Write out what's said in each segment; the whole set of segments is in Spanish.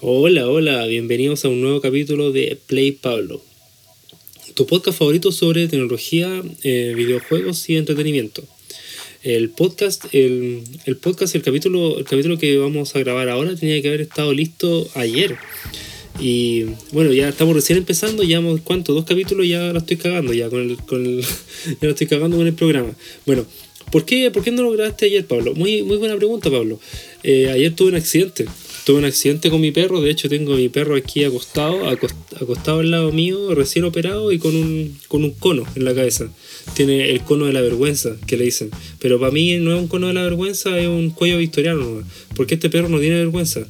Hola, hola, bienvenidos a un nuevo capítulo de Play Pablo, tu podcast favorito sobre tecnología, eh, videojuegos y entretenimiento. El podcast, el, el podcast, el capítulo, el capítulo que vamos a grabar ahora tenía que haber estado listo ayer. Y bueno, ya estamos recién empezando, llevamos cuánto, dos capítulos ya la estoy cagando ya con el, con el, ya la estoy cagando con el programa. Bueno, ¿por qué, ¿por qué no lo grabaste ayer, Pablo? Muy, muy buena pregunta, Pablo. Eh, ayer tuve un accidente tuve un accidente con mi perro, de hecho tengo a mi perro aquí acostado, acostado al lado mío, recién operado y con un, con un cono en la cabeza. Tiene el cono de la vergüenza, que le dicen. Pero para mí no es un cono de la vergüenza, es un cuello victoriano, porque este perro no tiene vergüenza.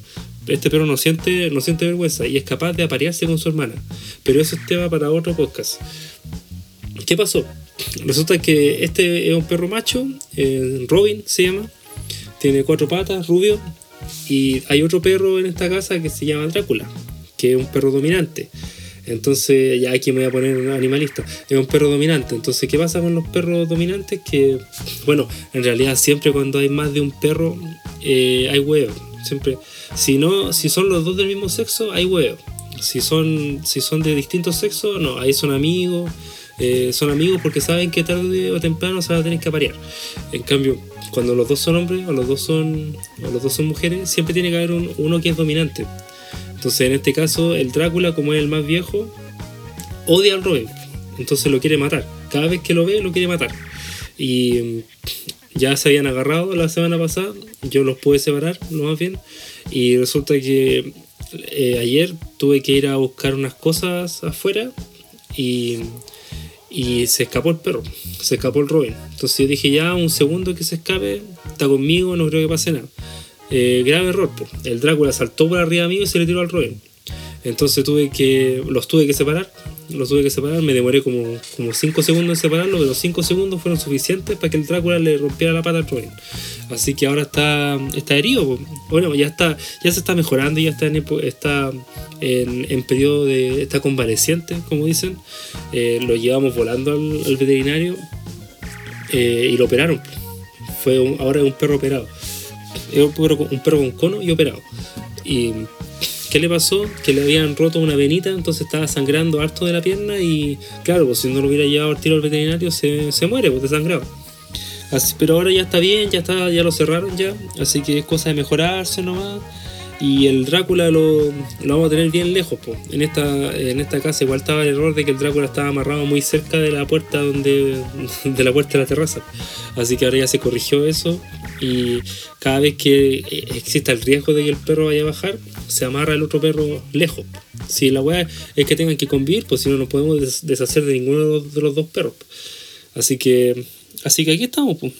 Este perro no siente, no siente vergüenza y es capaz de aparearse con su hermana. Pero eso es tema para otro podcast. ¿Qué pasó? Resulta que este es un perro macho, eh, Robin se llama, tiene cuatro patas, rubio, y hay otro perro en esta casa que se llama Drácula, que es un perro dominante. Entonces, ya aquí me voy a poner un animalista. Es un perro dominante. Entonces, ¿qué pasa con los perros dominantes? Que, bueno, en realidad siempre cuando hay más de un perro, eh, hay huevos. Siempre, si no, si son los dos del mismo sexo, hay huevos. Si son, si son de distintos sexos, no, ahí son amigos. Eh, son amigos porque saben que tarde o temprano se van a tener que aparear. En cambio, cuando los dos son hombres o los dos son, o los dos son mujeres, siempre tiene que haber uno que es dominante. Entonces, en este caso, el Drácula, como es el más viejo, odia al Robin. Entonces lo quiere matar. Cada vez que lo ve, lo quiere matar. Y mm, ya se habían agarrado la semana pasada. Yo los pude separar, lo más bien. Y resulta que eh, ayer tuve que ir a buscar unas cosas afuera. Y y se escapó el perro, se escapó el Robin. Entonces yo dije, ya un segundo que se escape, está conmigo, no creo que pase nada. Eh, grave error, pues. el Drácula saltó por arriba mío y se le tiró al Robin. Entonces tuve que, los tuve que separar, los tuve que separar, me demoré como 5 segundos en separarlo, pero 5 segundos fueron suficientes para que el Drácula le rompiera la pata al Robin. Así que ahora está, está herido, bueno, ya está, ya se está mejorando, ya está en, está en, periodo de, está convaleciente, como dicen. Eh, lo llevamos volando al, veterinario eh, y lo operaron. Fue ahora es un perro operado. Es un perro, un perro con cono y operado. ¿Qué le pasó? Que le habían roto una venita, entonces estaba sangrando harto de la pierna y claro, pues si no lo hubiera llevado al tiro al veterinario se, se muere, pues desangrado. Así, pero ahora ya está bien, ya está, ya lo cerraron ya, así que es cosa de mejorarse nomás. Y el Drácula lo, lo vamos a tener bien lejos. pues En, esta, en esta casa igual estaba el error de que el Drácula estaba amarrado muy cerca de la puerta donde de la puerta de la terraza. Así que ahora ya se corrigió eso y cada vez que exista el riesgo de que el perro vaya a bajar, se amarra el otro perro lejos. Si la weá es que tengan que convivir, pues si no nos podemos deshacer de ninguno de los, dos perros. Así que, así que aquí estamos. Pues.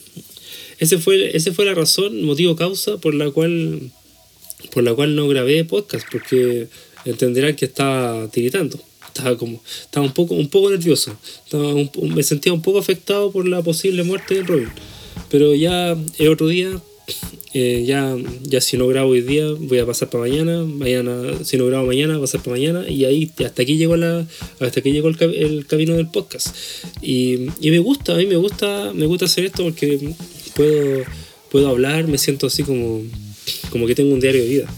Ese fue, ese fue la razón, motivo, causa por la cual, por la cual no grabé podcast, porque entenderán que estaba tiritando. Estaba como, estaba un poco, un poco nervioso. Estaba me sentía un poco afectado por la posible muerte de Robin. Pero ya es otro día. Eh, ya, ya si no grabo hoy día, voy a pasar para mañana. Mañana, si no grabo mañana, va a pasar para mañana. Y ahí hasta aquí llegó la. Hasta aquí llegó el, el camino del podcast. Y, y, me gusta, a mí me gusta, me gusta hacer esto porque puedo, puedo hablar, me siento así como, como que tengo un diario de vida.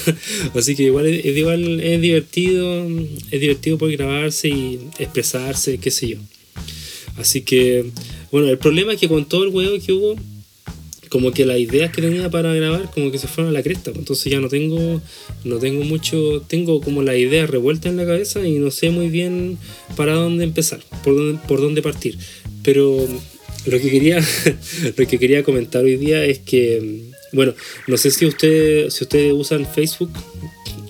así que igual es, igual es divertido, es divertido poder grabarse y expresarse, qué sé yo. Así que bueno, el problema es que con todo el huevo que hubo, como que las ideas que tenía para grabar como que se fueron a la cresta. Pues, entonces ya no tengo, no tengo mucho, tengo como la idea revuelta en la cabeza y no sé muy bien para dónde empezar, por dónde, por dónde partir. Pero lo que quería, lo que quería comentar hoy día es que, bueno, no sé si ustedes, si ustedes usan Facebook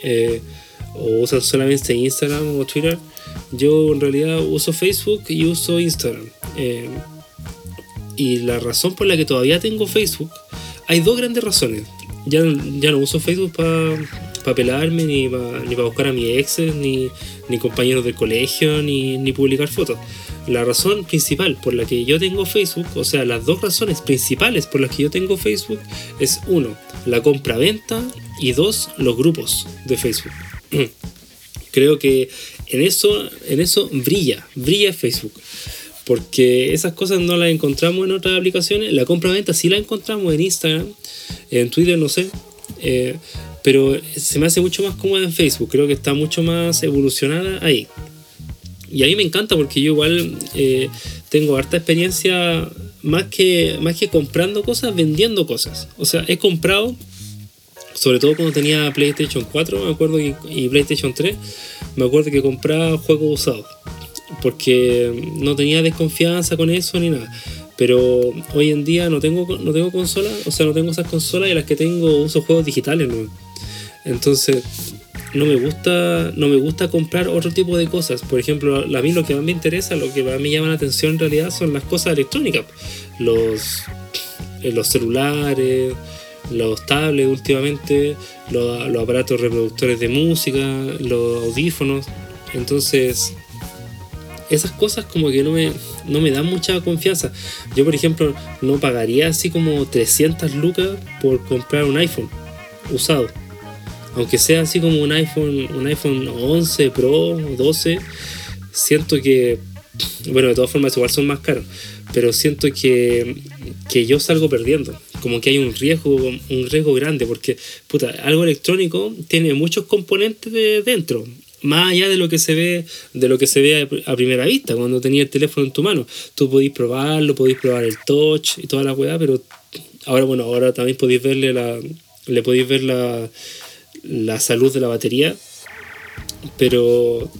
eh, o usan solamente Instagram o Twitter. Yo en realidad uso Facebook y uso Instagram. Eh, y la razón por la que todavía tengo Facebook, hay dos grandes razones. Ya, ya no uso Facebook para pelarme, ni para ni buscar a mis exes, ni, ni compañeros del colegio, ni, ni publicar fotos. La razón principal por la que yo tengo Facebook, o sea, las dos razones principales por las que yo tengo Facebook es uno, la compra-venta y dos, los grupos de Facebook. Creo que en eso, en eso brilla, brilla Facebook porque esas cosas no las encontramos en otras aplicaciones. La compra-venta sí la encontramos en Instagram, en Twitter, no sé. Eh, pero se me hace mucho más cómoda en Facebook, creo que está mucho más evolucionada ahí. Y a mí me encanta porque yo igual eh, tengo harta experiencia más que, más que comprando cosas, vendiendo cosas. O sea, he comprado, sobre todo cuando tenía PlayStation 4, me acuerdo, y, y PlayStation 3, me acuerdo que compraba juegos usados. Porque no tenía desconfianza con eso ni nada. Pero hoy en día no tengo, no tengo consolas, o sea, no tengo esas consolas y las que tengo uso juegos digitales. Entonces, no me gusta no me gusta comprar otro tipo de cosas por ejemplo a mí lo que más me interesa lo que más me llama la atención en realidad son las cosas electrónicas los eh, los celulares los tablets últimamente los, los aparatos reproductores de música los audífonos entonces esas cosas como que no me, no me dan mucha confianza. Yo, por ejemplo, no pagaría así como 300 lucas por comprar un iPhone usado. Aunque sea así como un iPhone, un iPhone 11 Pro, 12, siento que, bueno, de todas formas igual son más caros, pero siento que, que yo salgo perdiendo, como que hay un riesgo, un riesgo grande, porque, puta, algo electrónico tiene muchos componentes de dentro, más allá de lo que se ve de lo que se ve a primera vista cuando tenía el teléfono en tu mano tú podéis probarlo podéis probar el touch y toda la weá pero ahora bueno ahora también podéis verle la le podéis ver la, la salud de la batería, pero,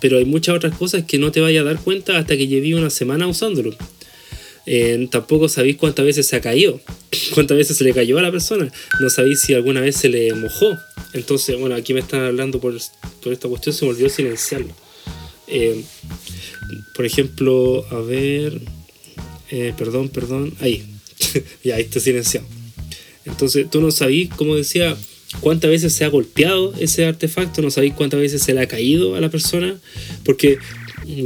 pero hay muchas otras cosas que no te vayas a dar cuenta hasta que llevé una semana usándolo. Eh, tampoco sabéis cuántas veces se ha caído, cuántas veces se le cayó a la persona, no sabéis si alguna vez se le mojó. Entonces, bueno, aquí me están hablando por, por esta cuestión, se me olvidó silenciarlo. Eh, por ejemplo, a ver, eh, perdón, perdón, ahí, ya, ahí está silenciado. Entonces, tú no sabéis, como decía, cuántas veces se ha golpeado ese artefacto, no sabéis cuántas veces se le ha caído a la persona, porque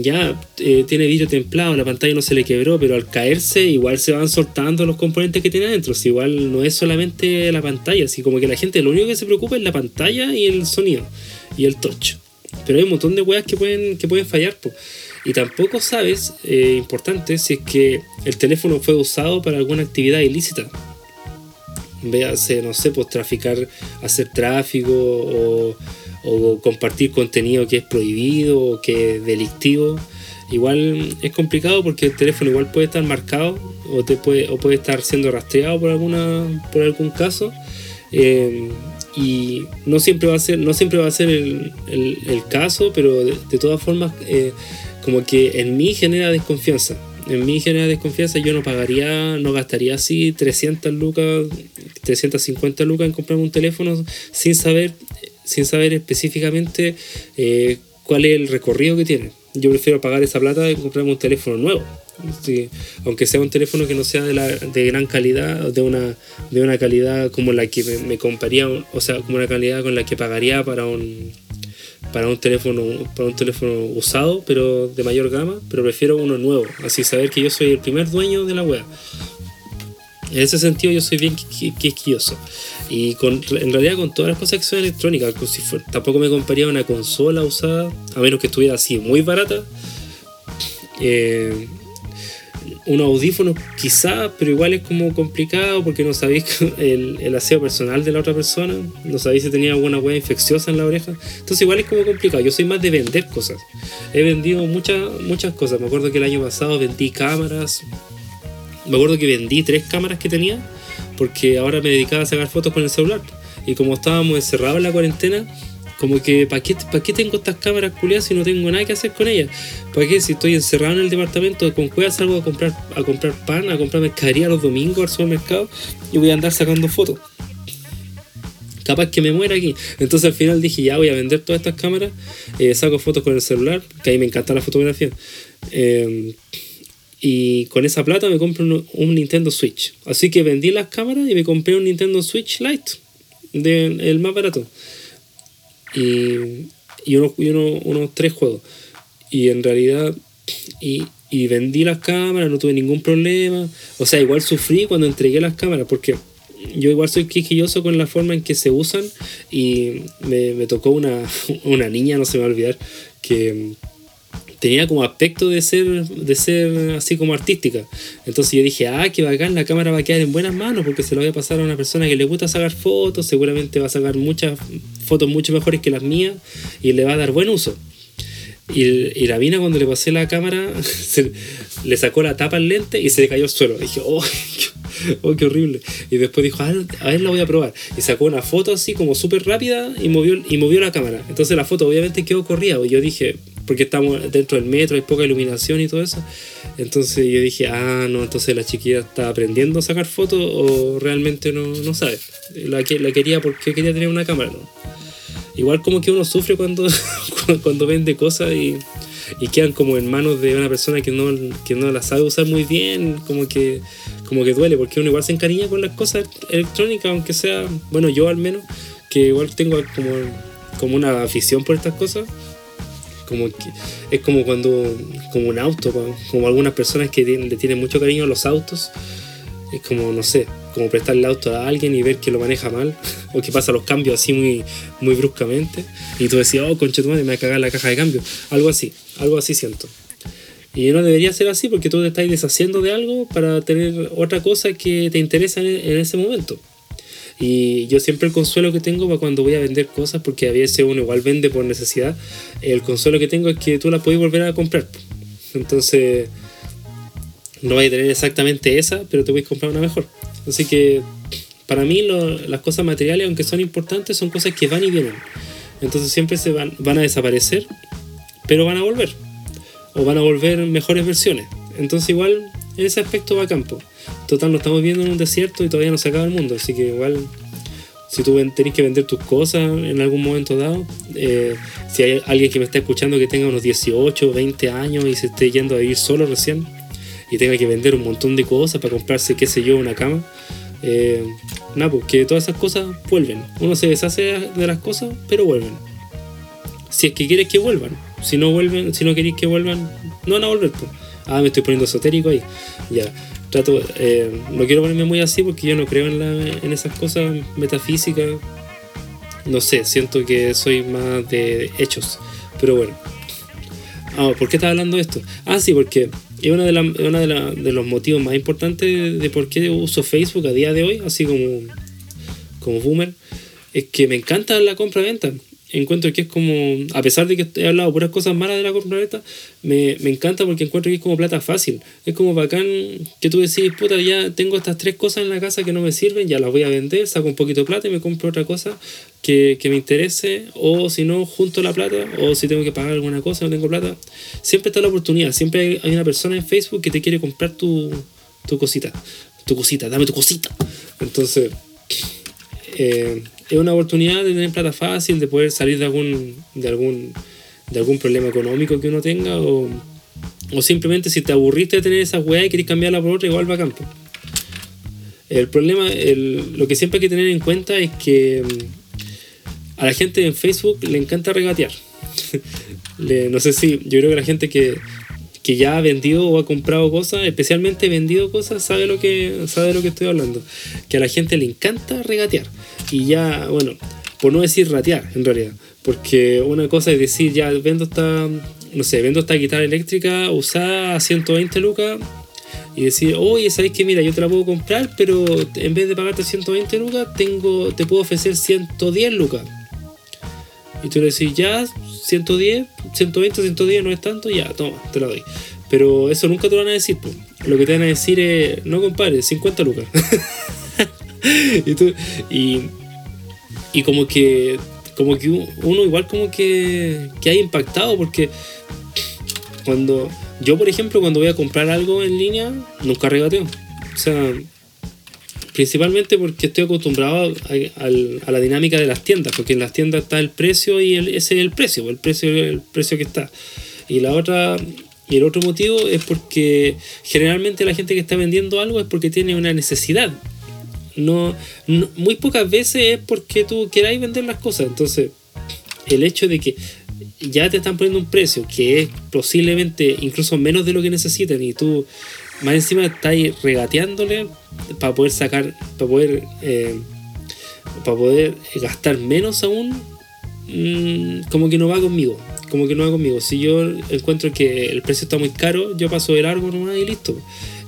ya eh, tiene vidrio templado, la pantalla no se le quebró, pero al caerse igual se van soltando los componentes que tiene adentro, si igual no es solamente la pantalla, así como que la gente lo único que se preocupa es la pantalla y el sonido y el touch. Pero hay un montón de weas que pueden, que pueden fallar. Y tampoco sabes, eh, importante, si es que el teléfono fue usado para alguna actividad ilícita véase, no sé, pues traficar, hacer tráfico o, compartir contenido que es prohibido o que es delictivo. Igual es complicado porque el teléfono igual puede estar marcado o, te puede, o puede estar siendo rastreado por, alguna, por algún caso. Eh, y no siempre va a ser, no siempre va a ser el, caso, pero de, todas formas, eh, como que en mí genera desconfianza en mi genera desconfianza, yo no pagaría, no gastaría así 300 lucas, 350 lucas en comprarme un teléfono sin saber, sin saber específicamente eh, cuál es el recorrido que tiene. Yo prefiero pagar esa plata y comprarme un teléfono nuevo. aunque sea un teléfono que no sea de, la, de gran calidad, de una, de una calidad como la que me, me compraría, o sea, como una calidad con la que pagaría para un, para un teléfono para un teléfono usado pero de mayor gama pero prefiero uno nuevo así saber que yo soy el primer dueño de la web en ese sentido yo soy bien quisquilloso y con, en realidad con todas las cosas que son electrónicas tampoco me compraría una consola usada a menos que estuviera así muy barata. Eh, un audífono quizá, pero igual es como complicado porque no sabéis el, el, aseo personal de la otra persona, no sabéis si tenía alguna hueá infecciosa en la oreja, entonces igual es como complicado, yo soy más de vender cosas, he vendido muchas, muchas cosas, me acuerdo que el año pasado vendí cámaras, me acuerdo que vendí tres cámaras que tenía, porque ahora me dedicaba a sacar fotos con el celular, y como estábamos encerrados en la cuarentena, como que, ¿para qué, ¿para qué tengo estas cámaras culiadas si no tengo nada que hacer con ellas? ¿Para qué si estoy encerrado en el departamento con cuevas salgo a comprar, a comprar pan, a comprar mercadería los domingos al supermercado y voy a andar sacando fotos? Capaz que me muera aquí. Entonces al final dije, ya voy a vender todas estas cámaras, eh, saco fotos con el celular, que a mí me encanta la fotografía. Eh, y con esa plata me compro un, Nintendo Switch. Así que vendí las cámaras y me compré un Nintendo Switch Lite, de, el más barato y, y, unos, unos tres juegos. Y en realidad, y, y vendí las cámaras, no tuve ningún problema. O sea, igual sufrí cuando entregué las cámaras, porque yo igual soy quisquilloso con la forma en que se usan y me, me tocó una, una, niña, no se me va a olvidar, que tenía como aspecto de ser, de ser así como artística. Entonces yo dije, ah, qué bacán, la cámara va a quedar en buenas manos porque se lo voy a pasar a una persona que le gusta sacar fotos, seguramente va a sacar muchas fotos mucho mejores que las mías y le va a dar buen uso. Y, la mina cuando le pasé la cámara, le sacó la tapa al lente y se le cayó al suelo. dije, oh, oh, qué horrible. Y después dijo, a ver, a ver, la voy a probar. Y sacó una foto así como súper rápida y movió, y movió la cámara. Entonces la foto obviamente quedó corrida. Yo dije, porque estamos dentro del metro, hay poca iluminación y todo eso. Entonces yo dije, ah, no, entonces la chiquilla está aprendiendo a sacar fotos o realmente no, no sabe. La, la quería porque quería tener una cámara, ¿no? igual como que uno sufre cuando, cuando vende cosas y, y, quedan como en manos de una persona que no, que no las sabe usar muy bien, como que, como que duele, porque uno igual se encariña con las cosas electrónicas, aunque sea, bueno, yo al menos, que igual tengo como, como una afición por estas cosas. Como que, es como cuando, como un auto, como algunas personas que le tienen mucho cariño a los autos, es como, no sé, como prestarle el auto a alguien y ver que lo maneja mal, o que pasa los cambios así muy, muy bruscamente, y tú decías, oh, concha tu madre, me va a cagar la caja de cambio. Algo así, algo así siento. Y no debería ser así porque tú te estás deshaciendo de algo para tener otra cosa que te interesa en, ese momento. Y yo siempre el consuelo que tengo para cuando voy a vender cosas, porque a veces uno igual vende por necesidad, el consuelo que tengo es que tú la puedes volver a comprar. Entonces, no vas a tener exactamente esa, pero te puedes comprar una mejor. Así que para mí las cosas materiales, aunque son importantes, son cosas que van y vienen. Entonces siempre se van, van a desaparecer, pero van a volver. O van a volver mejores versiones. Entonces igual en ese aspecto va a campo. Total, no estamos viendo en un desierto y todavía no se acaba el mundo. Así que igual, si tú tenés que vender tus cosas en algún momento dado, eh, si hay alguien que me está escuchando que tenga unos 18, 20 años y se esté yendo a vivir solo recién, y tenga que vender un montón de cosas para comprarse, qué sé yo, una cama. Eh, nada, pues que todas esas cosas vuelven. Uno se deshace de las cosas, pero vuelven. Si es que quieres que vuelvan. Si no vuelven, si no queréis que vuelvan, no van a volver. Ah, me estoy poniendo esotérico ahí. Ya. Trato, eh, no quiero ponerme muy así porque yo no creo en, la, en esas cosas metafísicas. No sé, siento que soy más de hechos. Pero bueno. Ah, ¿por qué estaba hablando de esto? Ah, sí, porque es uno de, de, los motivos más importantes de por qué uso Facebook a día de hoy, así como, como boomer, es que me encanta la compra-venta encuentro que es como, a pesar de que he hablado puras cosas malas de la compra me, me encanta porque encuentro que es como plata fácil. Es como bacán que tú decís, puta, ya tengo estas tres cosas en la casa que no me sirven, ya las voy a vender, saco un poquito de plata y me compro otra cosa que, que me interese, o si no, junto la plata, o si tengo que pagar alguna cosa, no tengo plata. Siempre está la oportunidad, siempre hay, una persona en Facebook que te quiere comprar tu, tu cosita. Tu cosita, dame tu cosita. Entonces, eh, es una oportunidad de tener plata fácil, de poder salir de algún, de algún, de algún problema económico que uno tenga o, o simplemente si te aburriste de tener esa weá y querés cambiarla por otra, igual va a campo. El problema, el, lo que siempre hay que tener en cuenta es que mm, a la gente en Facebook le encanta regatear. no sé si, yo creo que la gente que, que ya ha vendido o ha comprado cosas, especialmente vendido cosas, sabe lo que sabe lo que estoy hablando. Que a la gente le encanta regatear. Y ya, bueno, por no decir ratear en realidad. Porque una cosa es decir, ya vendo esta, no sé, vendo esta guitarra eléctrica usada a 120 lucas y decir, oye, ¿sabes que Mira, yo te la puedo comprar, pero en vez de pagarte 120 lucas, tengo, te puedo ofrecer 110 lucas. Y tú le decís, ya, 110, 120, 110 no es tanto, ya, toma, te la doy. Pero eso nunca te lo van a decir, pues. Lo que te van a decir es, no compadre, 50 lucas. y, y, como que como que uno igual como que, que hay impactado porque cuando yo por ejemplo cuando voy a comprar algo en línea nunca regateo o sea principalmente porque estoy acostumbrado a, la dinámica de las tiendas porque en las tiendas está el precio y ese es el precio el precio el precio que está y la otra y el otro motivo es porque generalmente la gente que está vendiendo algo es porque tiene una necesidad no, muy pocas veces es porque tú queráis vender las cosas. Entonces, el hecho de que ya te están poniendo un precio que es posiblemente incluso menos de lo que necesitan y tú más encima estás regateándole para poder sacar, para poder, eh, para poder gastar menos aún, mm, como que no va conmigo. como que no va conmigo. Si yo encuentro que el precio está muy caro, yo paso de largo nomás y listo.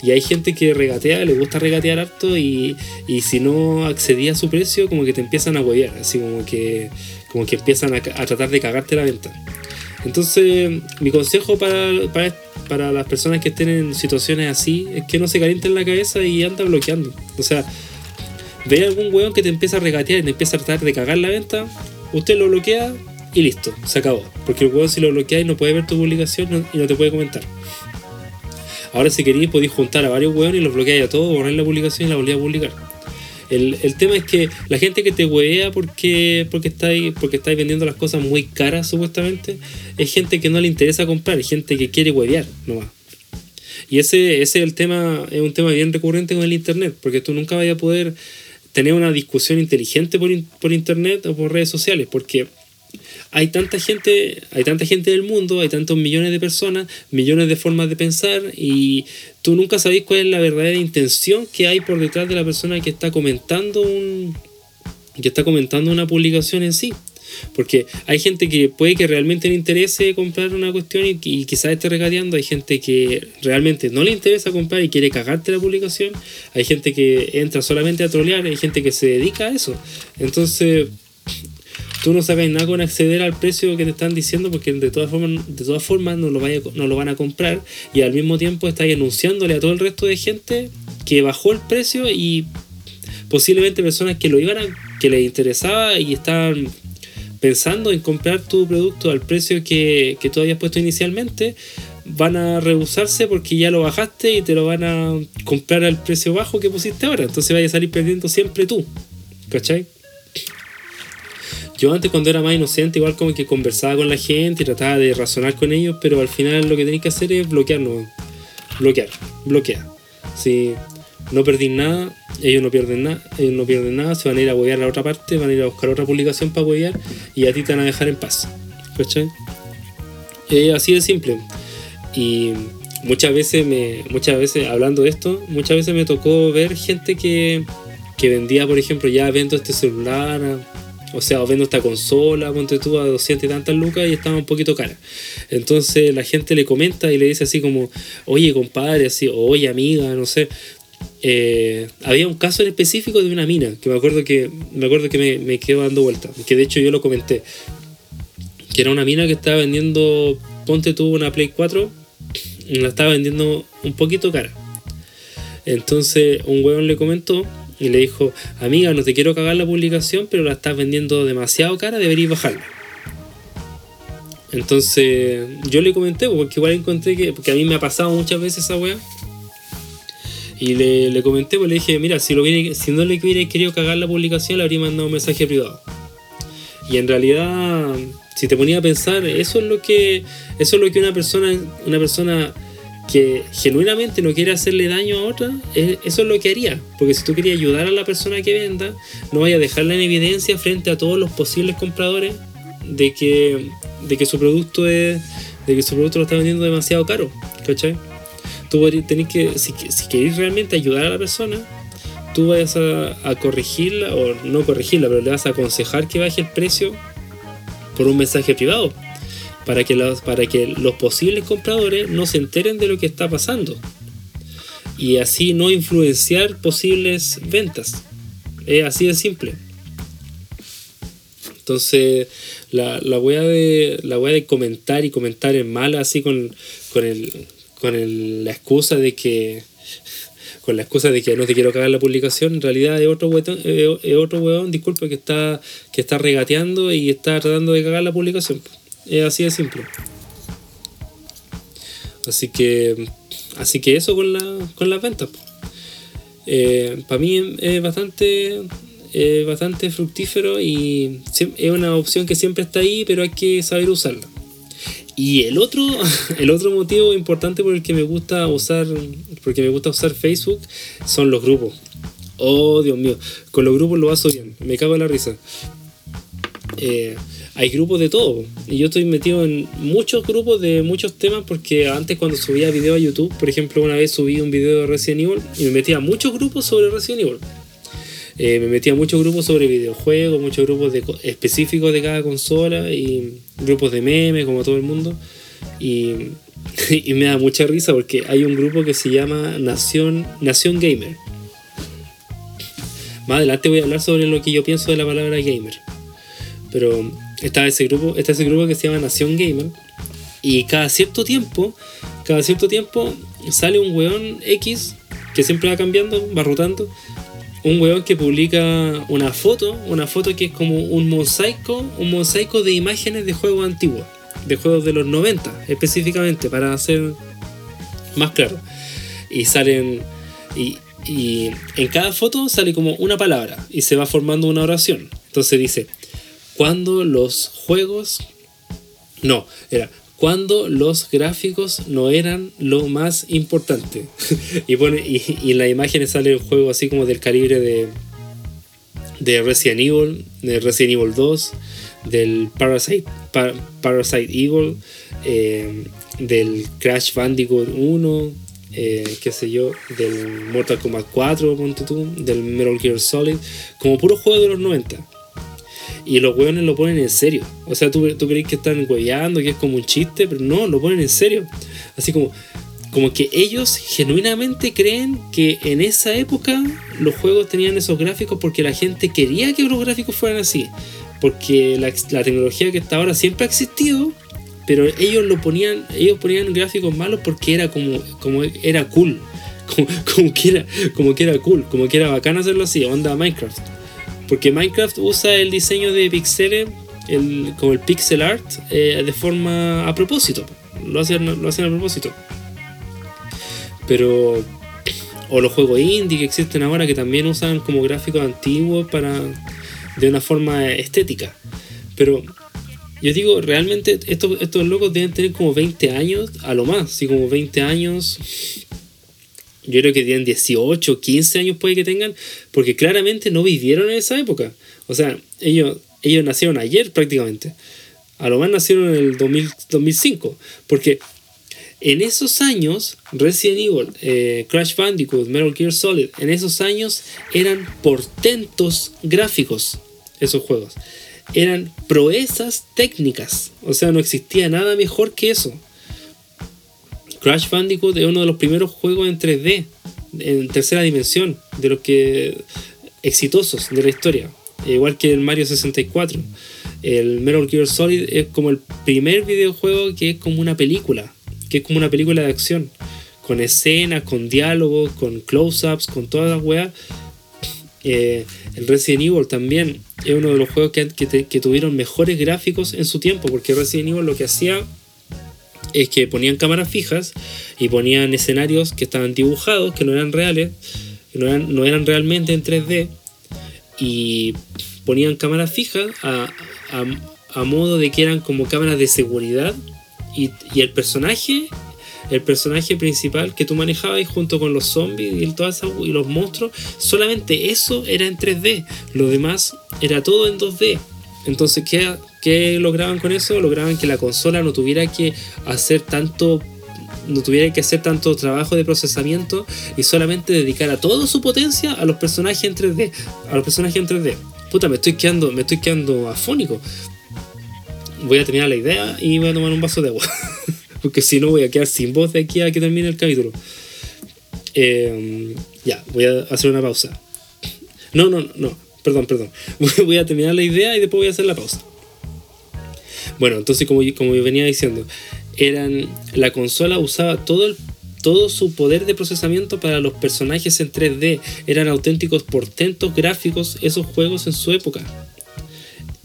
Y hay gente que regatea, le gusta regatear harto y, y si no accedía a su precio, como que te empiezan a huevear, así como que, como que empiezan a, a tratar de cagarte la venta. Entonces, mi consejo para, para, para, las personas que estén en situaciones así es que no se calienten la cabeza y anda bloqueando. O sea, ve algún weón que te empieza a regatear y te empieza a tratar de cagar la venta, usted lo bloquea y listo, se acabó. Porque el weón si lo bloquea y no puede ver tu publicación y no te puede comentar. Ahora si queréis podéis juntar a varios weones y los bloqueáis a todos, borrar la publicación y la volvéis a publicar. El, el, tema es que la gente que te huevea porque, porque, estáis, porque vendiendo las cosas muy caras supuestamente, es gente que no le interesa comprar, es gente que quiere huevear nomás. Y ese, ese es el tema, es un tema bien recurrente con el internet, porque tú nunca vas a poder tener una discusión inteligente por, por internet o por redes sociales, porque hay tanta gente, hay tanta gente del mundo, hay tantos millones de personas, millones de formas de pensar y tú nunca sabes cuál es la verdadera intención que hay por detrás de la persona que está comentando un que está comentando una publicación en sí. Porque hay gente que puede que realmente le interese comprar una cuestión y, y quizás esté regateando. Hay gente que realmente no le interesa comprar y quiere cagarte la publicación. Hay gente que entra solamente a trolear. Hay gente que se dedica a eso. Entonces, tú no sacas nada con acceder al precio que te están diciendo porque de todas formas, de todas formas no, lo van a comprar y al mismo tiempo estás anunciándole a todo el resto de gente que bajó el precio y posiblemente personas que lo iban a, que les interesaba y estaban pensando en comprar tu producto al precio que, que tú habías puesto inicialmente van a rehusarse porque ya lo bajaste y te lo van a comprar al precio bajo que pusiste ahora entonces vaya a salir perdiendo siempre tú ¿cachai? Yo antes cuando era más inocente igual como que conversaba con la gente y trataba de razonar con ellos, pero al final lo que tenéis que hacer es bloquearnos. Bloquear, bloquear. Si no perdís nada, ellos no pierden nada, ellos no pierden nada, se van a ir a huevear a la otra parte, van a ir a buscar otra publicación para huevear y a ti te van a dejar en paz. ¿Cachai? Así de simple. Y muchas veces me. Muchas veces, hablando de esto, muchas veces me tocó ver gente que, que vendía, por ejemplo, ya vendo este celular o sea, vendo esta consola, ponte tú a 200 y tantas lucas y estaba un poquito cara. Entonces la gente le comenta y le dice así como, oye compadre, así, oye amiga, no sé. Eh, había un caso en específico de una mina, que me acuerdo que me, acuerdo que me, me dando vuelta, que de hecho yo lo comenté. Que era una mina que estaba vendiendo, ponte tú una Play 4, y la estaba vendiendo un poquito cara. Entonces un huevón le comentó y le dijo, amiga, no te quiero cagar la publicación, pero la estás vendiendo demasiado cara, deberías bajarla. Entonces yo le comenté, porque igual encontré que, porque a mí me ha pasado muchas veces esa weá. Y le, le comenté, pues le dije, mira, si, lo si no le hubiera querido cagar la publicación, le habría mandado un mensaje privado. Y en realidad, si te ponía a pensar, eso es lo que, eso es lo que una persona, una persona que genuinamente no quiere hacerle daño a otra, eso es lo que haría. Porque si tú querías ayudar a la persona que venda, no vaya a dejarla en evidencia frente a todos los posibles compradores de que, de que su producto es de que su producto lo está vendiendo demasiado caro. ¿Cachai? Tú tenés que, si, si querés realmente ayudar a la persona, tú vas a, a corregirla, o no corregirla, pero le vas a aconsejar que baje el precio por un mensaje privado para que, los, para que los posibles compradores no se enteren de lo que está pasando y así no influenciar posibles ventas. Es así de simple. Entonces, la, la wea de la wea de comentar y comentar en mala así con, con, el, con el, la excusa de que con la excusa de que no te quiero cagar la publicación, en realidad es otro hueón, es otro hueón disculpa, que está, que está regateando y está tratando de cagar la publicación. Es así de simple. Así que, así que eso con, la, con las ventas. Eh, para mí es bastante, bastante fructífero y es una opción que siempre está ahí, pero hay que saber usarla. Y el otro, el otro motivo importante por el que me gusta usar, porque me gusta usar Facebook, son los grupos. Oh, Dios mío, con los grupos lo paso bien, me cago en la risa. Eh, hay grupos de todo. Y yo estoy metido en muchos grupos de muchos temas porque antes cuando subía video a YouTube, por ejemplo, una vez subí un video de Resident Evil y me metía a muchos grupos sobre Resident Evil. eh, me metía a muchos grupos sobre videojuegos, muchos grupos de, específicos de cada consola y grupos de memes, como todo el mundo. Y, y, me da mucha risa porque hay un grupo que se llama Nación, Nación Gamer. Más adelante voy a hablar sobre lo que yo pienso de la palabra gamer. Pero está ese grupo, está ese grupo que se llama Nación Gamer. Y cada cierto tiempo, cada cierto tiempo sale un weón X que siempre va cambiando, va rotando. Un weón que publica una foto, una foto que es como un mosaico, un mosaico de imágenes de juegos antiguos, de juegos de los 90 específicamente, para hacer más claro. Y salen, y, y en cada foto sale como una palabra y se va formando una oración. Entonces dice, cuando los juegos... No, era cuando los gráficos no eran lo más importante. y, pone, y, en las imágenes sale un juego así como del calibre de, de Resident Evil, de Resident Evil 2, del Parasite, Parasite Evil, eh, del Crash Bandicoot 1, eh, qué sé yo, del Mortal Kombat 4, del Metal Gear Solid, como puro juego de los 90. Y los hueones lo ponen en serio. O sea, tú, tú crees que están hueveando, que es como un chiste, pero no, lo ponen en serio. Así como, como que ellos genuinamente creen que en esa época los juegos tenían esos gráficos porque la gente quería que los gráficos fueran así. Porque la, la tecnología que está ahora siempre ha existido, pero ellos lo ponían, ellos ponían gráficos malos porque era como, como era cool. Como, como, que era, como que era cool, como que era bacán hacerlo así, onda Minecraft. Porque Minecraft usa el diseño de pixeles, el, como el pixel art, eh, de forma a propósito. Lo hacen, lo hacen a propósito. Pero. O los juegos indie que existen ahora que también usan como gráficos antiguos para. de una forma estética. Pero. Yo digo, realmente estos, estos locos deben tener como 20 años, a lo más, sí, como 20 años, yo creo que tienen 18, 15 años puede que tengan, porque claramente no vivieron en esa época. O sea, ellos, ellos nacieron ayer prácticamente. A lo más nacieron en el 2005. Porque en esos años, Resident Evil, eh, Crash Bandicoot, Metal Gear Solid, en esos años eran portentos gráficos esos juegos. Eran proezas técnicas. O sea, no existía nada mejor que eso. Crash Bandicoot es uno de los primeros juegos en 3D, en tercera dimensión, de los que exitosos de la historia, igual que el Mario 64. El Metal Gear Solid es como el primer videojuego que es como una película, que es como una película de acción, con escenas, con diálogos, con close-ups, con todas las weas. Eh, el Resident Evil también es uno de los juegos que, que tuvieron mejores gráficos en su tiempo, porque Resident Evil lo que hacía es que ponían cámaras fijas y ponían escenarios que estaban dibujados, que no eran reales, que no eran, no eran realmente en 3D, y ponían cámaras fijas a, a, modo de que eran como cámaras de seguridad y, y, el personaje el personaje principal que tú manejabas junto con los zombies y, todas y los monstruos solamente eso era en 3D lo demás era todo en 2D entonces ¿qué, ¿Qué lograban con eso? Lograban que la consola no tuviera que hacer tanto no tuviera que hacer tanto trabajo de procesamiento y solamente dedicara toda su potencia a los personajes en 3D, a los personajes en 3D. Puta, me estoy quedando, me estoy quedando afónico. Voy a terminar la idea y voy a tomar un vaso de agua. Porque si no voy a quedar sin voz de aquí a que termine el capítulo. Em, ya, voy a hacer una pausa. No, no, no, perdón, perdón. Voy a terminar la idea y después voy a hacer la pausa. Bueno, entonces como, como venía diciendo, eran, la consola usaba todo, todo su poder de procesamiento para los personajes en 3D. Eran auténticos portentos gráficos esos juegos en su época.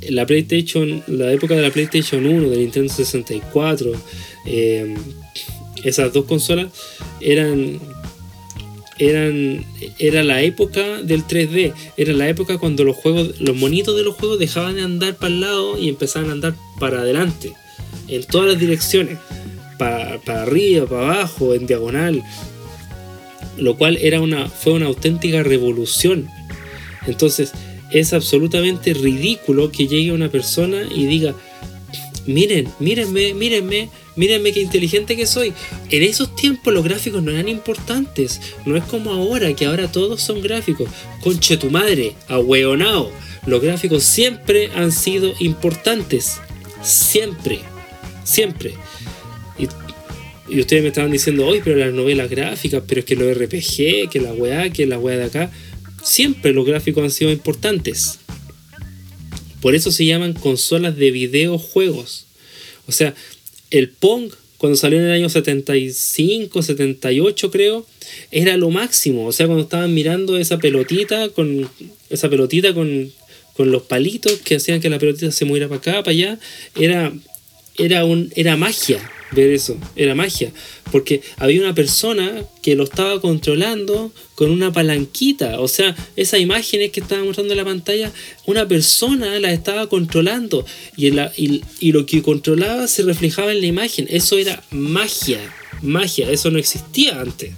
La PlayStation, la época de la PlayStation 1, de Nintendo 64, eh, esas dos consolas eran eran, era la época del 3D, era la época cuando los juegos, los monitos de los juegos dejaban de andar para el lado y empezaban a andar para adelante, en todas las direcciones, para, para arriba, para abajo, en diagonal, lo cual era una, fue una auténtica revolución. Entonces, es absolutamente ridículo que llegue una persona y diga, miren, mírenme, mírenme, mírenme qué inteligente que soy. En esos tiempos los gráficos no eran importantes. No es como ahora, que ahora todos son gráficos. Conche tu madre, ahueonao. Los gráficos siempre han sido importantes. Siempre. Siempre. Y, ustedes me estaban diciendo, hoy, pero las novelas gráficas, pero es que los RPG, que la weá, que la weá de acá. Siempre los gráficos han sido importantes. Por eso se llaman consolas de videojuegos. O sea, el Pong, cuando salió en el año 75, 78 creo, era lo máximo. O sea, cuando estaban mirando esa pelotita con esa pelotita con, con los palitos que hacían que la pelotita se moviera para acá, para allá, era, era, un, era magia ver eso, era magia, porque había una persona que lo estaba controlando con una palanquita, o sea, esas imágenes que estaba mostrando en la pantalla, una persona la estaba controlando. Y, y, y lo que controlaba se reflejaba en la imagen, eso era magia, magia, eso no existía antes.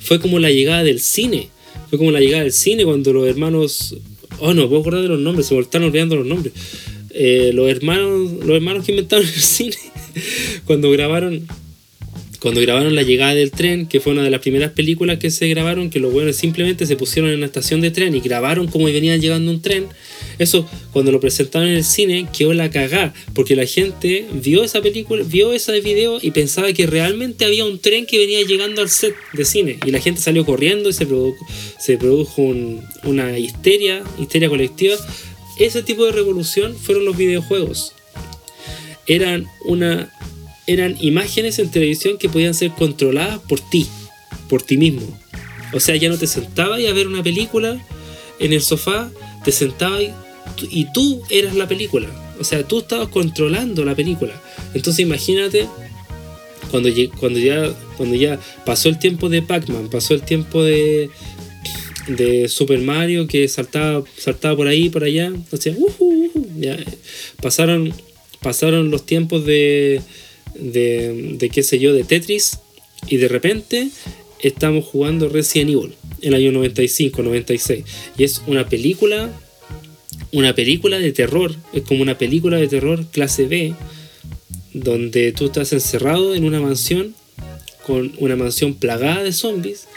Fue como la llegada del cine, fue como la llegada del cine cuando los hermanos, oh no, puedo acordar de los nombres, se me están olvidando los nombres. Eh, los hermanos los hermanos que inventaron el cine cuando grabaron cuando grabaron La llegada del tren, que fue una de las primeras películas que se grabaron, que los buenos simplemente se pusieron en una estación de tren y grabaron como venían llegando un tren, eso cuando lo presentaron en el cine quedó la cagá, porque la gente vio esa película, vio ese video y pensaba que realmente había un tren que venía llegando al set de cine y la gente salió corriendo y se produjo, se produjo una histeria, histeria colectiva. Ese tipo de revolución fueron los videojuegos eran una eran imágenes en televisión que podían ser controladas por ti, por ti mismo. O sea, ya no te sentabas a ver una película en el sofá, te sentabas y, tú eras la película. O sea, tú estabas controlando la película. Entonces imagínate cuando, cuando, ya, cuando ya pasó el tiempo de Pac-Man, pasó el tiempo de, de Super Mario que saltaba, saltaba por ahí, por allá. Ya, pasaron pasaron los tiempos de, de, qué sé yo, de Tetris y de repente estamos jugando Resident Evil, el año 95, 96. Y es una película, una película de terror, es como una película de terror clase B, donde tú estás encerrado en una mansión, con una mansión plagada de zombies,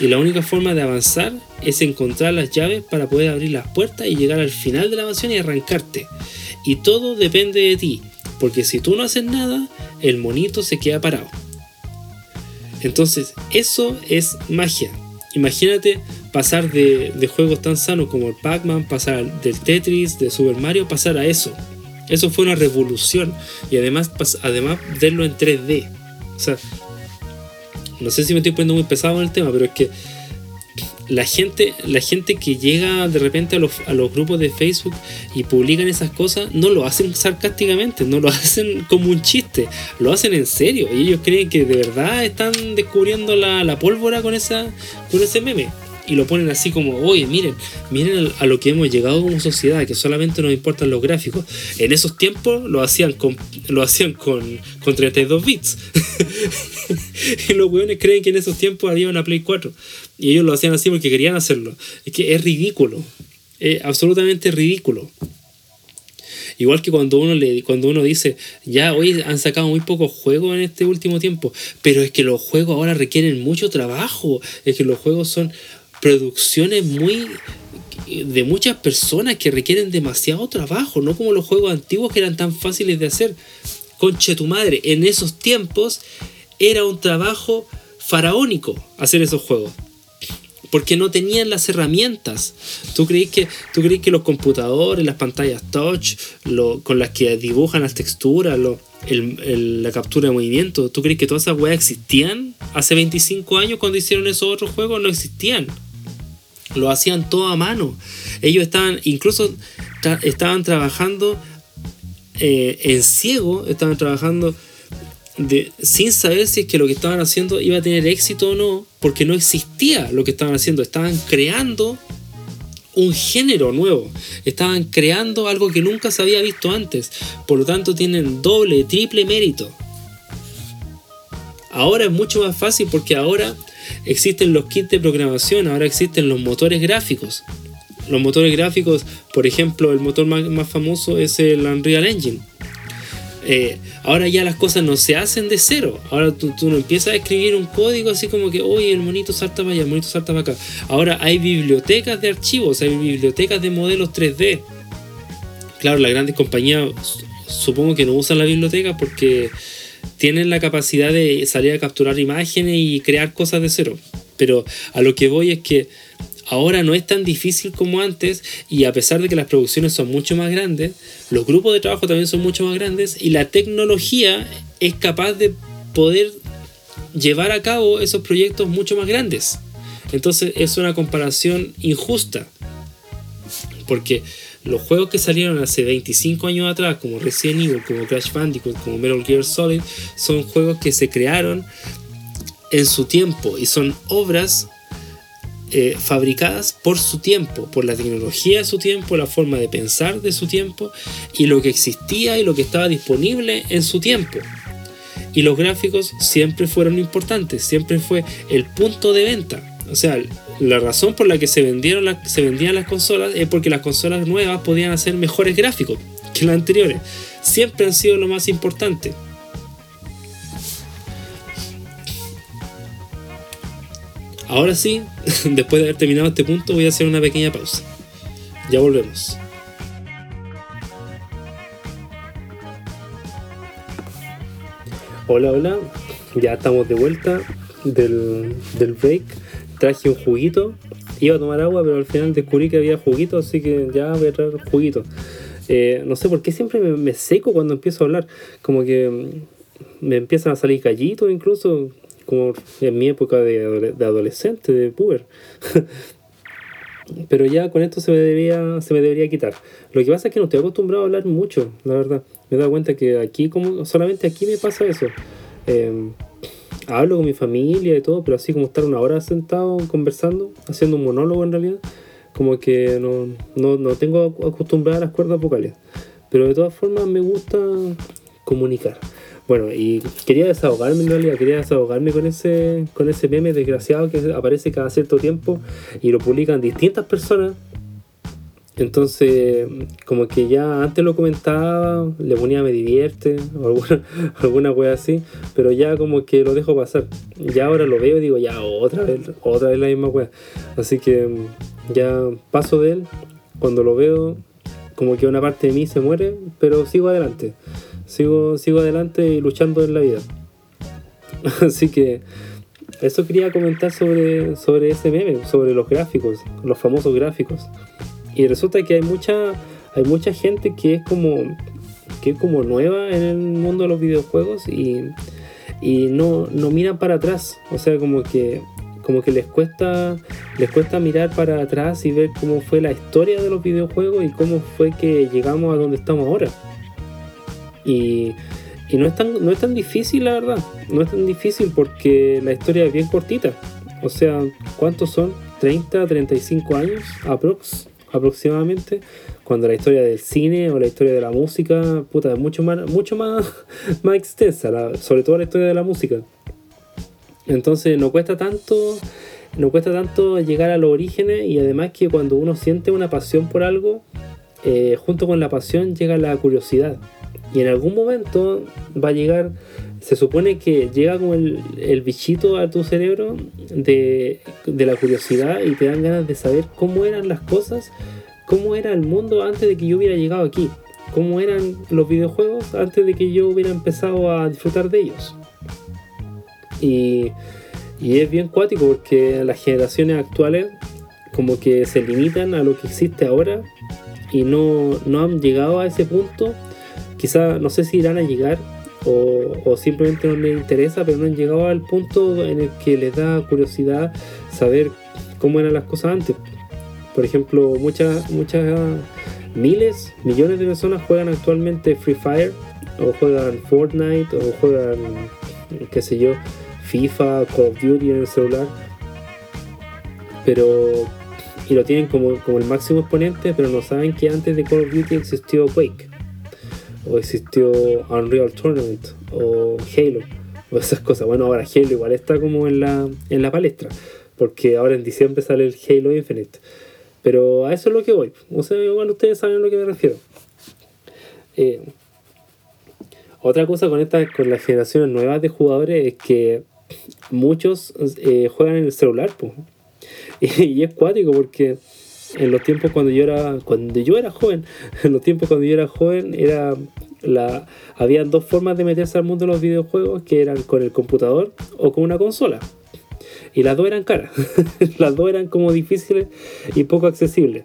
y la única forma de avanzar es encontrar las llaves para poder abrir las puertas y llegar al final de la mansión y arrancarte. Y todo depende de ti, porque si tú no haces nada, el monito se queda parado. Entonces, eso es magia. Imagínate pasar de, juegos tan sanos como el Pac-Man, pasar del Tetris, de Super Mario, pasar a eso. Eso fue una revolución. Y además, además verlo en 3D. O sea, no sé si me estoy poniendo muy pesado en el tema, pero es que la gente, la gente que llega de repente a los, a los, grupos de Facebook y publican esas cosas, no lo hacen sarcásticamente, no lo hacen como un chiste, lo hacen en serio. Y ellos creen que de verdad están descubriendo la, la pólvora con, esa, con ese meme y lo ponen así como, oye, miren, miren a lo que hemos llegado como sociedad, que solamente nos importan los gráficos. En esos tiempos lo hacían con, lo hacían con, con 32 bits. y los weones creen que en esos tiempos había una Play 4. Y ellos lo hacían así porque querían hacerlo. Es que es ridículo. Es absolutamente ridículo. Igual que cuando uno, le, cuando uno dice, ya hoy han sacado muy pocos juegos en este último tiempo, pero es que los juegos ahora requieren mucho trabajo, es que los juegos son producciones muy de muchas personas que requieren demasiado trabajo, no como los juegos antiguos que eran tan fáciles de hacer. Conche tu madre, en esos tiempos era un trabajo faraónico hacer esos juegos. Porque no tenían las herramientas. ¿Tú crees que, tú crees que los computadores, las pantallas touch, lo, con las que dibujan las texturas, lo, la captura de movimiento, ¿tú crees que todas esas weas existían hace 25 años cuando hicieron esos otros juegos? No existían lo hacían todo a mano. Ellos estaban, incluso estaban trabajando eh, en ciego, estaban trabajando de, sin saber si es que lo que estaban haciendo iba a tener éxito o no, porque no existía lo que estaban haciendo. Estaban creando un género nuevo. Estaban creando algo que nunca se había visto antes. Por lo tanto, tienen doble, triple mérito. Ahora es mucho más fácil porque ahora existen los kits de programación, ahora existen los motores gráficos. Los motores gráficos, por ejemplo, el motor más, famoso es el Unreal Engine. eh, ahora ya las cosas no se hacen de cero. Ahora tú, tú, no empiezas a escribir un código así como que, oye, el monito salta para allá, el monito salta para acá. Ahora hay bibliotecas de archivos, hay bibliotecas de modelos 3D. Claro, las grandes compañías supongo que no usan la biblioteca porque tienen la capacidad de salir a capturar imágenes y crear cosas de cero. Pero a lo que voy es que ahora no es tan difícil como antes y a pesar de que las producciones son mucho más grandes, los grupos de trabajo también son mucho más grandes y la tecnología es capaz de poder llevar a cabo esos proyectos mucho más grandes. Entonces es una comparación injusta. Porque los juegos que salieron hace 25 años atrás, como Resident Evil, como Crash Bandicoot, como Metal Gear Solid, son juegos que se crearon en su tiempo y son obras eh, fabricadas por su tiempo, por la tecnología de su tiempo, la forma de pensar de su tiempo y lo que existía y lo que estaba disponible en su tiempo. Y los gráficos siempre fueron importantes, siempre fue el punto de venta. O sea, la razón por la que se, vendieron se vendían las consolas es porque las consolas nuevas podían hacer mejores gráficos que las anteriores. Siempre han sido lo más importante. Ahora sí, después de haber terminado este punto, voy a hacer una pequeña pausa. Ya volvemos. Hola, hola. Ya estamos de vuelta del, del break. Traje un juguito. Iba a tomar agua, pero al final descubrí que había juguito, así que ya voy a traer juguito. Eh, no sé por qué siempre me, me, seco cuando empiezo a hablar. Como que me empiezan a salir gallitos incluso como en mi época de, adolescente, de puber. Pero ya con esto se me, debería, se me debería quitar. Lo que pasa es que no estoy acostumbrado a hablar mucho, la verdad. Me he dado cuenta que aquí, como solamente aquí me pasa eso. Eh, hablo con mi familia y todo, pero así como estar una hora sentado conversando, haciendo un monólogo en realidad, como que no, no, no tengo acostumbrado a las cuerdas vocales. Pero de todas formas me gusta comunicar. Bueno, y quería desahogarme en realidad, quería desahogarme con ese, con ese meme desgraciado que aparece cada cierto tiempo y lo publican distintas personas. Entonces, como que ya antes lo comentaba, le ponía me divierte o alguna, alguna wea así, pero ya como que lo dejo pasar. Ya ahora lo veo y digo, ya otra vez, otra vez la misma wea. Así que ya paso de él, cuando lo veo, como que una parte de mí se muere, pero sigo adelante sigo, sigo adelante y luchando en la vida. Así que eso quería comentar sobre, sobre ese meme, sobre los gráficos, los famosos gráficos. Y resulta que hay mucha, hay mucha gente que es como que es como nueva en el mundo de los videojuegos y, y no, no miran para atrás. O sea, como que como que les cuesta les cuesta mirar para atrás y ver cómo fue la historia de los videojuegos y cómo fue que llegamos a donde estamos ahora. Y, no, es tan, no es tan difícil, la verdad. No es tan difícil porque la historia es bien cortita. O sea, ¿cuántos son? 30, 35 años aprox, aproximadamente. Cuando la historia del cine o la historia de la música, puta, es mucho más, mucho más, más extensa, sobre todo la historia de la música. Entonces no cuesta tanto no cuesta tanto llegar a los orígenes y además que cuando uno siente una pasión por algo, eh, junto con la pasión llega la curiosidad. Y en algún momento va a llegar, se supone que llega como el, el bichito a tu cerebro de, de, la curiosidad y te dan ganas de saber cómo eran las cosas, cómo era el mundo antes de que yo hubiera llegado aquí, cómo eran los videojuegos antes de que yo hubiera empezado a disfrutar de ellos. Y, y es bien cuático porque las generaciones actuales como que se limitan a lo que existe ahora y no, no han llegado a ese punto quizá no sé si irán a llegar o, simplemente no les interesa, pero no han llegado al punto en el que les da curiosidad saber cómo eran las cosas antes. Por ejemplo, muchas, muchas, miles, millones de personas juegan actualmente Free Fire, o juegan Fortnite, o juegan, qué sé yo, FIFA, Call of Duty en el celular. Pero, y lo tienen como, como el máximo exponente, pero no saben que antes de Call of Duty existió Quake o existió Unreal Tournament o Halo o esas cosas. Bueno, ahora Halo igual está como en la, en la palestra, porque ahora en diciembre sale el Halo Infinite. Pero a eso es lo que voy. O sea, igual ustedes saben a lo que me refiero. Eh, otra cosa con esta, con las generaciones nuevas de jugadores es que muchos eh, juegan en el celular, pues. Y, es cuático porque en los tiempos cuando yo era cuando yo era joven, en los tiempos cuando yo era joven era la habían dos formas de meterse al mundo de los videojuegos que eran con el computador o con una consola. Y las dos eran caras. las dos eran como difíciles y poco accesibles.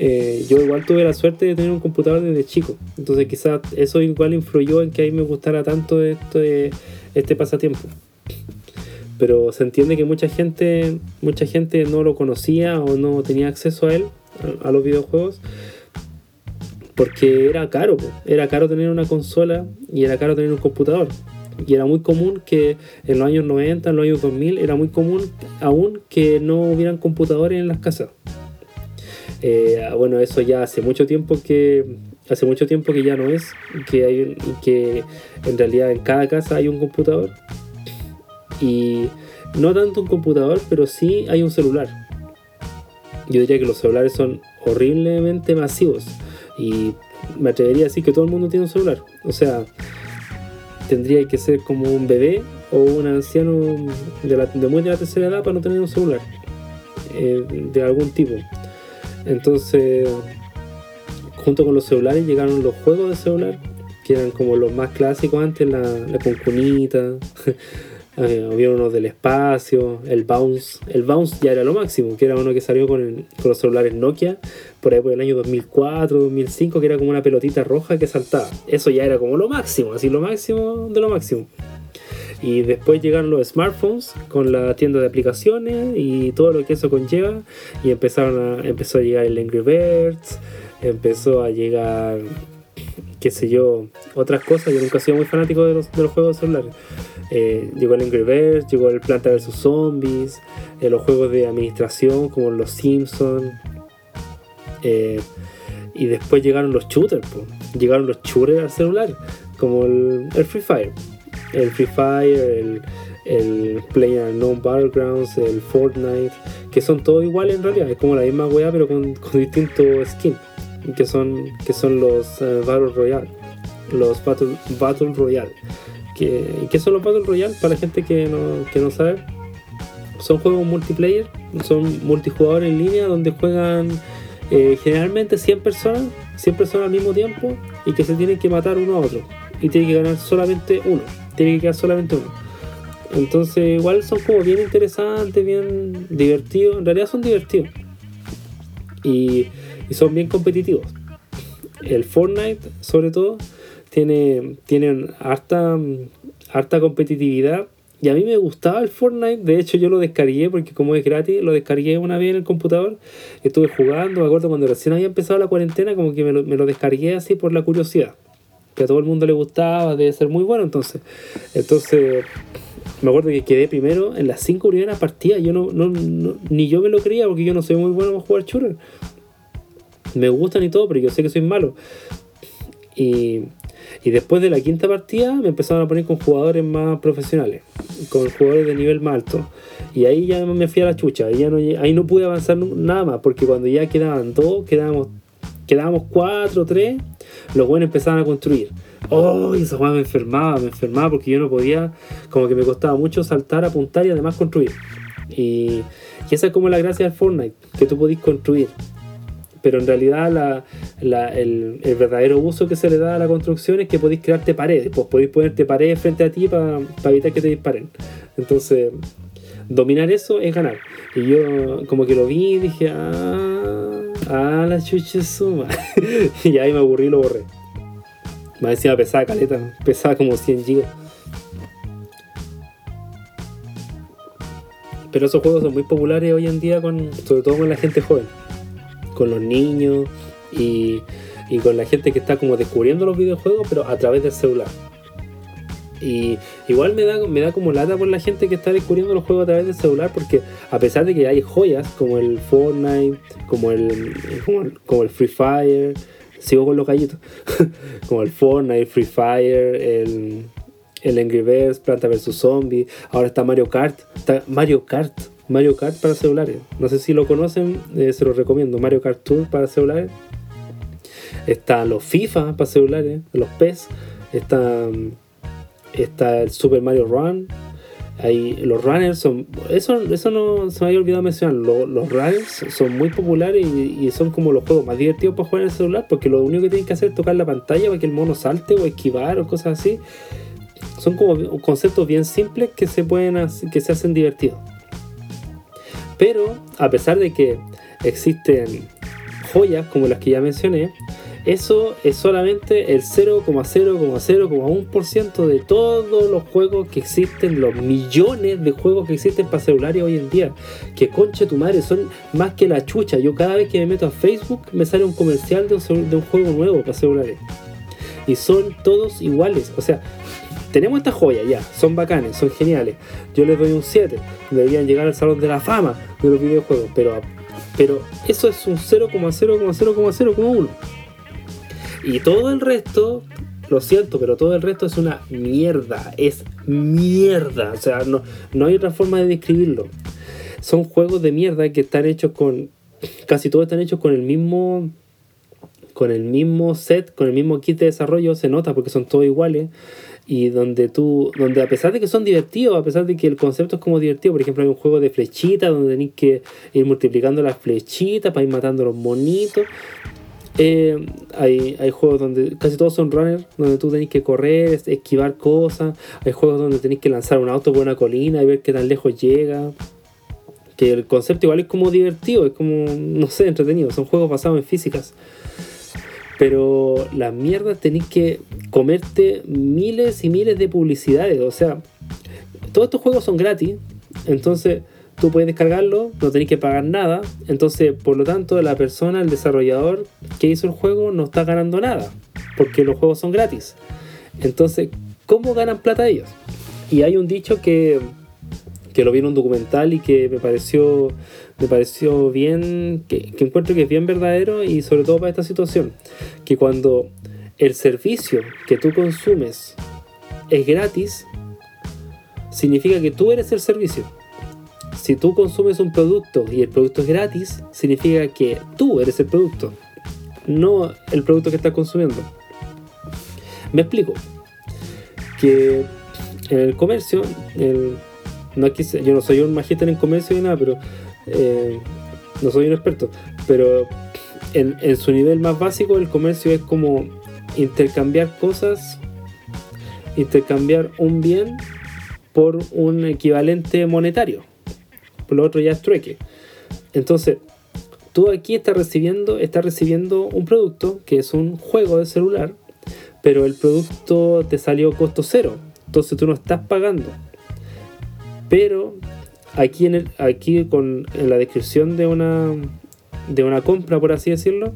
Eh, yo igual tuve la suerte de tener un computador desde chico. Entonces quizás eso igual influyó en que a mí me gustara tanto esto este pasatiempo. Pero se entiende que mucha gente, mucha gente no lo conocía o no tenía acceso a él, a, los videojuegos, porque era caro. Era caro tener una consola y era caro tener un computador. Y era muy común que en los años 90, en los años 2000, era muy común aún que no hubieran computadores en las casas. Eh, bueno, eso ya hace mucho tiempo que hace mucho tiempo que ya no es, que hay que en realidad en cada casa hay un computador y no tanto un computador, pero sí hay un celular. Yo diría que los celulares son horriblemente masivos y me atrevería a decir que todo el mundo tiene un celular. O sea, tendría que ser como un bebé o un anciano de, la, muy de la tercera edad para no tener un celular eh, de algún tipo. Entonces, junto con los celulares llegaron los juegos de celular, que eran como los más clásicos antes, la, la concunita, eh, había uno del espacio, el bounce. El bounce ya era lo máximo, que era uno que salió con, los celulares Nokia, por ahí por el año 2004, 2005, que era como una pelotita roja que saltaba. Eso ya era como lo máximo, así lo máximo de lo máximo. Y después llegaron los smartphones con la tienda de aplicaciones y todo lo que eso conlleva. Y empezaron a, empezó a llegar el Angry Birds, empezó a llegar, qué sé yo, otras cosas. Yo nunca he sido muy fanático de los, de los juegos celulares. Eh, llegó el Angry Birds, llegó el Planta vs Zombies, eh, los juegos de administración como los Simpsons. Eh, y después llegaron los shooters, llegaron los shooters al celular, como el Free Fire el Free Fire, el, el Battlegrounds, el Fortnite, que son todos iguales en realidad, es como la misma weá pero con, con distintos skins, que son, que son los uh, Battle Royale, los Battle, Battle Royale. ¿Qué, ¿Qué son los Battle Royale? Para la gente que no, que no sabe, son juegos multiplayer, son multijugador en línea donde juegan eh, generalmente 100 personas, 100 personas al mismo tiempo y que se tienen que matar uno a otro y tiene que ganar solamente uno tiene que quedar solamente uno. Entonces, igual son como bien interesantes, bien divertidos. En realidad son divertidos. Y, son bien competitivos. El Fortnite, sobre todo, tiene, tiene harta, harta competitividad. Y a mí me gustaba el Fortnite. De hecho, yo lo descargué porque, como es gratis, lo descargué una vez en el computador. Estuve jugando. Me acuerdo cuando recién había empezado la cuarentena, como que me lo, me lo descargué así por la curiosidad que a todo el mundo le gustaba, debe ser muy bueno entonces. Entonces, me acuerdo que quedé primero en las cinco primeras partidas. Yo no, no, ni yo me lo creía porque yo no soy muy bueno para jugar shooter. Me gustan y todo, pero yo sé que soy malo. Y, y después de la quinta partida me empezaron a poner con jugadores más profesionales, con jugadores de nivel más alto. Y ahí ya me fui a la chucha, ya no, ahí no pude avanzar nada más, porque cuando ya quedaban dos, quedábamos, quedábamos cuatro, tres, los buenos empezaban a construir. ¡Oh! Y esa me enfermaba, me enfermaba porque yo no podía, como que me costaba mucho saltar, apuntar y además construir. Y, esa es como la gracia del Fortnite, que tú podís construir. Pero en realidad el, verdadero uso que se le da a la construcción es que podéis crearte paredes, pues podéis ponerte paredes frente a ti para evitar que te disparen. Entonces, dominar eso es ganar. Y yo como que lo vi y dije, ah, la chucha suma. y ahí me aburrí y lo borré. Más encima pesaba caleta, pesaba como 100 gigas. Pero esos juegos son muy populares hoy en día, con, sobre todo con la gente joven, con los niños y, y con la gente que está como descubriendo los videojuegos, pero a través del celular. Y igual me da, me da como lata por la gente que está descubriendo los juegos a través del celular, porque a pesar de que hay joyas como el Fortnite, como el, como el, Free Fire, sigo con los gallitos, como el Fortnite, Free Fire, el, el Angry Birds, Planta vs Zombie, ahora está Mario Kart, está Mario Kart, Mario Kart para celulares. No sé si lo conocen, eh, se los recomiendo. Mario Kart Tour para celulares. Está los FIFA para celulares, los PES está, está el Super Mario Run. Hay, los runners son. Eso, eso no se me había olvidado mencionar. Los, los runners son muy populares y, son como los juegos más divertidos para jugar en el celular porque lo único que tienen que hacer es tocar la pantalla para que el mono salte o esquivar o cosas así. Son como conceptos bien simples que se pueden que se hacen divertidos. Pero a pesar de que existen joyas como las que ya mencioné, eso es solamente el 0,0,0,1% de todos los juegos que existen, los millones de juegos que existen para celulares hoy en día. Que conche tu madre, son más que la chucha. Yo cada vez que me meto a Facebook me sale un comercial de un, de un juego nuevo para celulares. Y son todos iguales. O sea, tenemos estas joyas ya, son bacanes, son geniales. Yo les doy un 7. Deberían llegar al salón de la fama de los videojuegos. Pero, pero eso es un 0,0,0,0,1. Y todo el resto, lo siento, pero todo el resto es una mierda. Es mierda. O sea, no, no hay otra forma de describirlo. Son juegos de mierda que están hechos con. Casi todos están hechos con el mismo. Con el mismo set, con el mismo kit de desarrollo, se nota porque son todos iguales. Y donde tú, donde a pesar de que son divertidos, a pesar de que el concepto es como divertido, por ejemplo, hay un juego de flechitas donde tenéis que ir multiplicando las flechitas para ir matando a los monitos. Eh, hay, hay juegos donde casi todos son runners, donde tú tenés que correr, es- esquivar cosas. Hay juegos donde tenés que lanzar un auto por una colina y ver qué tan lejos llega. Que el concepto igual es como divertido, es como, no sé, entretenido. Son juegos basados en físicas. Pero la mierda tenés que comerte miles y miles de publicidades. O sea, todos estos juegos son gratis. Entonces tú puedes descargarlo, no tenés que pagar nada. Entonces, por lo tanto, la persona, el desarrollador que hizo el juego no está ganando nada. Porque los juegos son gratis. Entonces, ¿cómo ganan plata ellos? Y hay un dicho que, que lo vi en un documental y que me pareció, me pareció bien, que, que encuentro que es bien verdadero y sobre todo para esta situación. Que cuando el servicio que tú consumes es gratis, significa que tú eres el servicio. Si tú consumes un producto y el producto es gratis, significa que tú eres el producto, no el producto que estás consumiendo. Me explico. Que en el comercio, el- no yo no soy un magíster en comercio ni nada, pero eh, no soy un experto, pero en, en su nivel más básico el comercio es como intercambiar cosas, intercambiar un bien por un equivalente monetario. Por lo otro ya es trueque. Entonces, tú aquí estás recibiendo, estás recibiendo un producto que es un juego de celular, pero el producto te salió costo cero. Entonces tú no estás pagando. Pero aquí en, el, aquí con, en la descripción de una, de una compra, por así decirlo,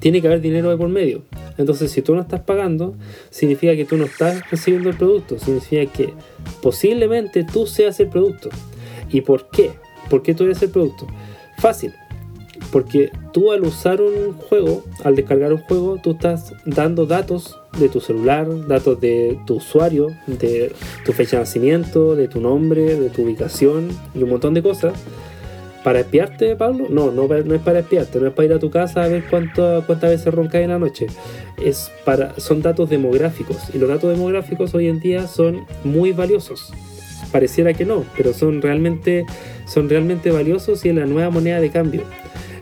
tiene que haber dinero de por medio. Entonces, si tú no estás pagando, significa que tú no estás recibiendo el producto. Significa que posiblemente tú seas el producto. ¿Y por qué? ¿Por qué tú eres el producto? Fácil. Porque tú al usar un juego, al descargar un juego, tú estás dando datos de tu celular, datos de tu usuario, de tu fecha de nacimiento, de tu nombre, de tu ubicación y un montón de cosas. ¿Para espiarte, Pablo? No, no, no es para espiarte, no es para ir a tu casa a ver cuánto, cuántas veces roncas en la noche. Es para, son datos demográficos y los datos demográficos hoy en día son muy valiosos. Pareciera que no, pero son realmente, son realmente valiosos y es la nueva moneda de cambio.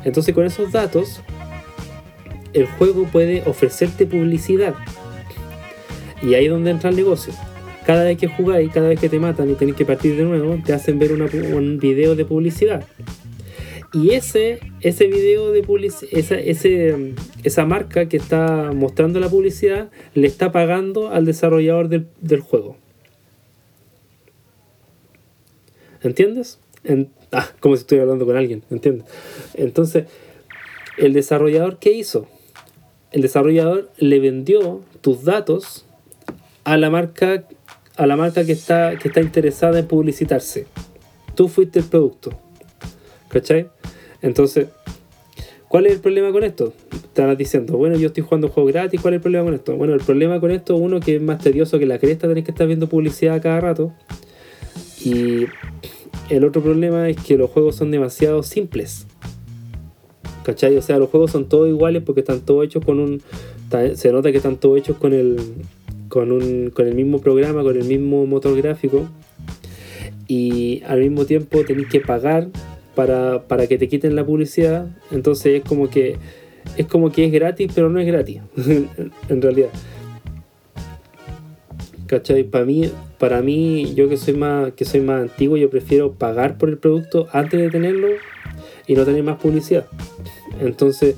Entonces con esos datos el juego puede ofrecerte publicidad. Y ahí es donde entra el negocio. Cada vez que jugáis, cada vez que te matan y tenéis que partir de nuevo, te hacen ver un video de publicidad. Y ese, ese video de publicidad, esa, ese, esa marca que está mostrando la publicidad, le está pagando al desarrollador del, del juego. ¿Entiendes? En- ah, como si estuviera hablando con alguien, ¿entiendes? Entonces, el desarrollador, ¿qué hizo? El desarrollador le vendió tus datos a la marca, a la marca que está, que está interesada en publicitarse. Tú fuiste el producto. ¿Cachai? Entonces, ¿cuál es el problema con esto? Estarás diciendo, bueno, yo estoy jugando juego gratis, ¿cuál es el problema con esto? Bueno, el problema con esto, uno que es más tedioso que la cresta, tenés que estar viendo publicidad cada rato. Y el otro problema es que los juegos son demasiado simples. ¿Cachai? O sea, los juegos son todos iguales porque están todos hechos con un, se nota que están todos hechos con el, con, un, con el mismo programa, con el mismo motor gráfico. Y al mismo tiempo tenéis que pagar para, para que te quiten la publicidad. Entonces es como que es como que es gratis, pero no es gratis, en realidad. ¿Cachai? Para mí, para mí, yo que soy más, que soy más antiguo, yo prefiero pagar por el producto antes de tenerlo y no tener más publicidad. Entonces,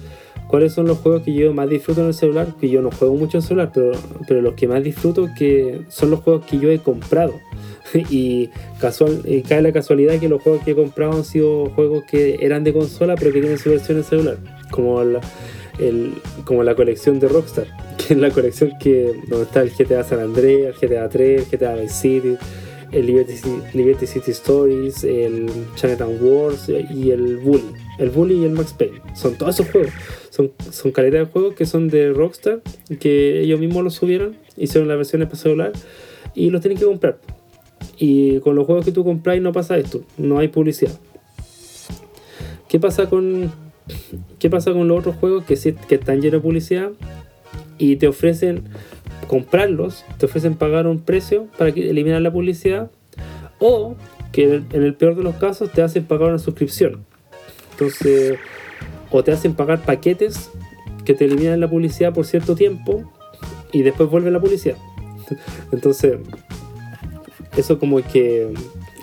¿cuáles son los juegos que yo más disfruto en el celular? Que yo no juego mucho en celular, pero, pero los que más disfruto que son los juegos que yo he comprado. y, casual, y cae la casualidad que los juegos que he comprado han sido juegos que eran de consola, pero que tienen su versión en celular. Como la, el, como la colección de Rockstar, que es la colección que donde está el GTA San Andreas, el GTA 3, el GTA Vice City, el Liberty, City Stories, el Chinatown Wars y el Bully. El Bully y el Max Payne. Son todos esos juegos. Son, son de juegos que son de Rockstar, que ellos mismos los subieron, hicieron las versiones para celular y los tienen que comprar. Y con los juegos que tú compras no pasa esto, no hay publicidad. ¿Qué pasa con, qué pasa con los otros juegos que, están llenos de publicidad y te ofrecen comprarlos, te ofrecen pagar un precio para eliminar la publicidad, o que en el peor de los casos te hacen pagar una suscripción. Entonces, o te hacen pagar paquetes que te eliminan la publicidad por cierto tiempo y después vuelve la publicidad. Entonces, eso como que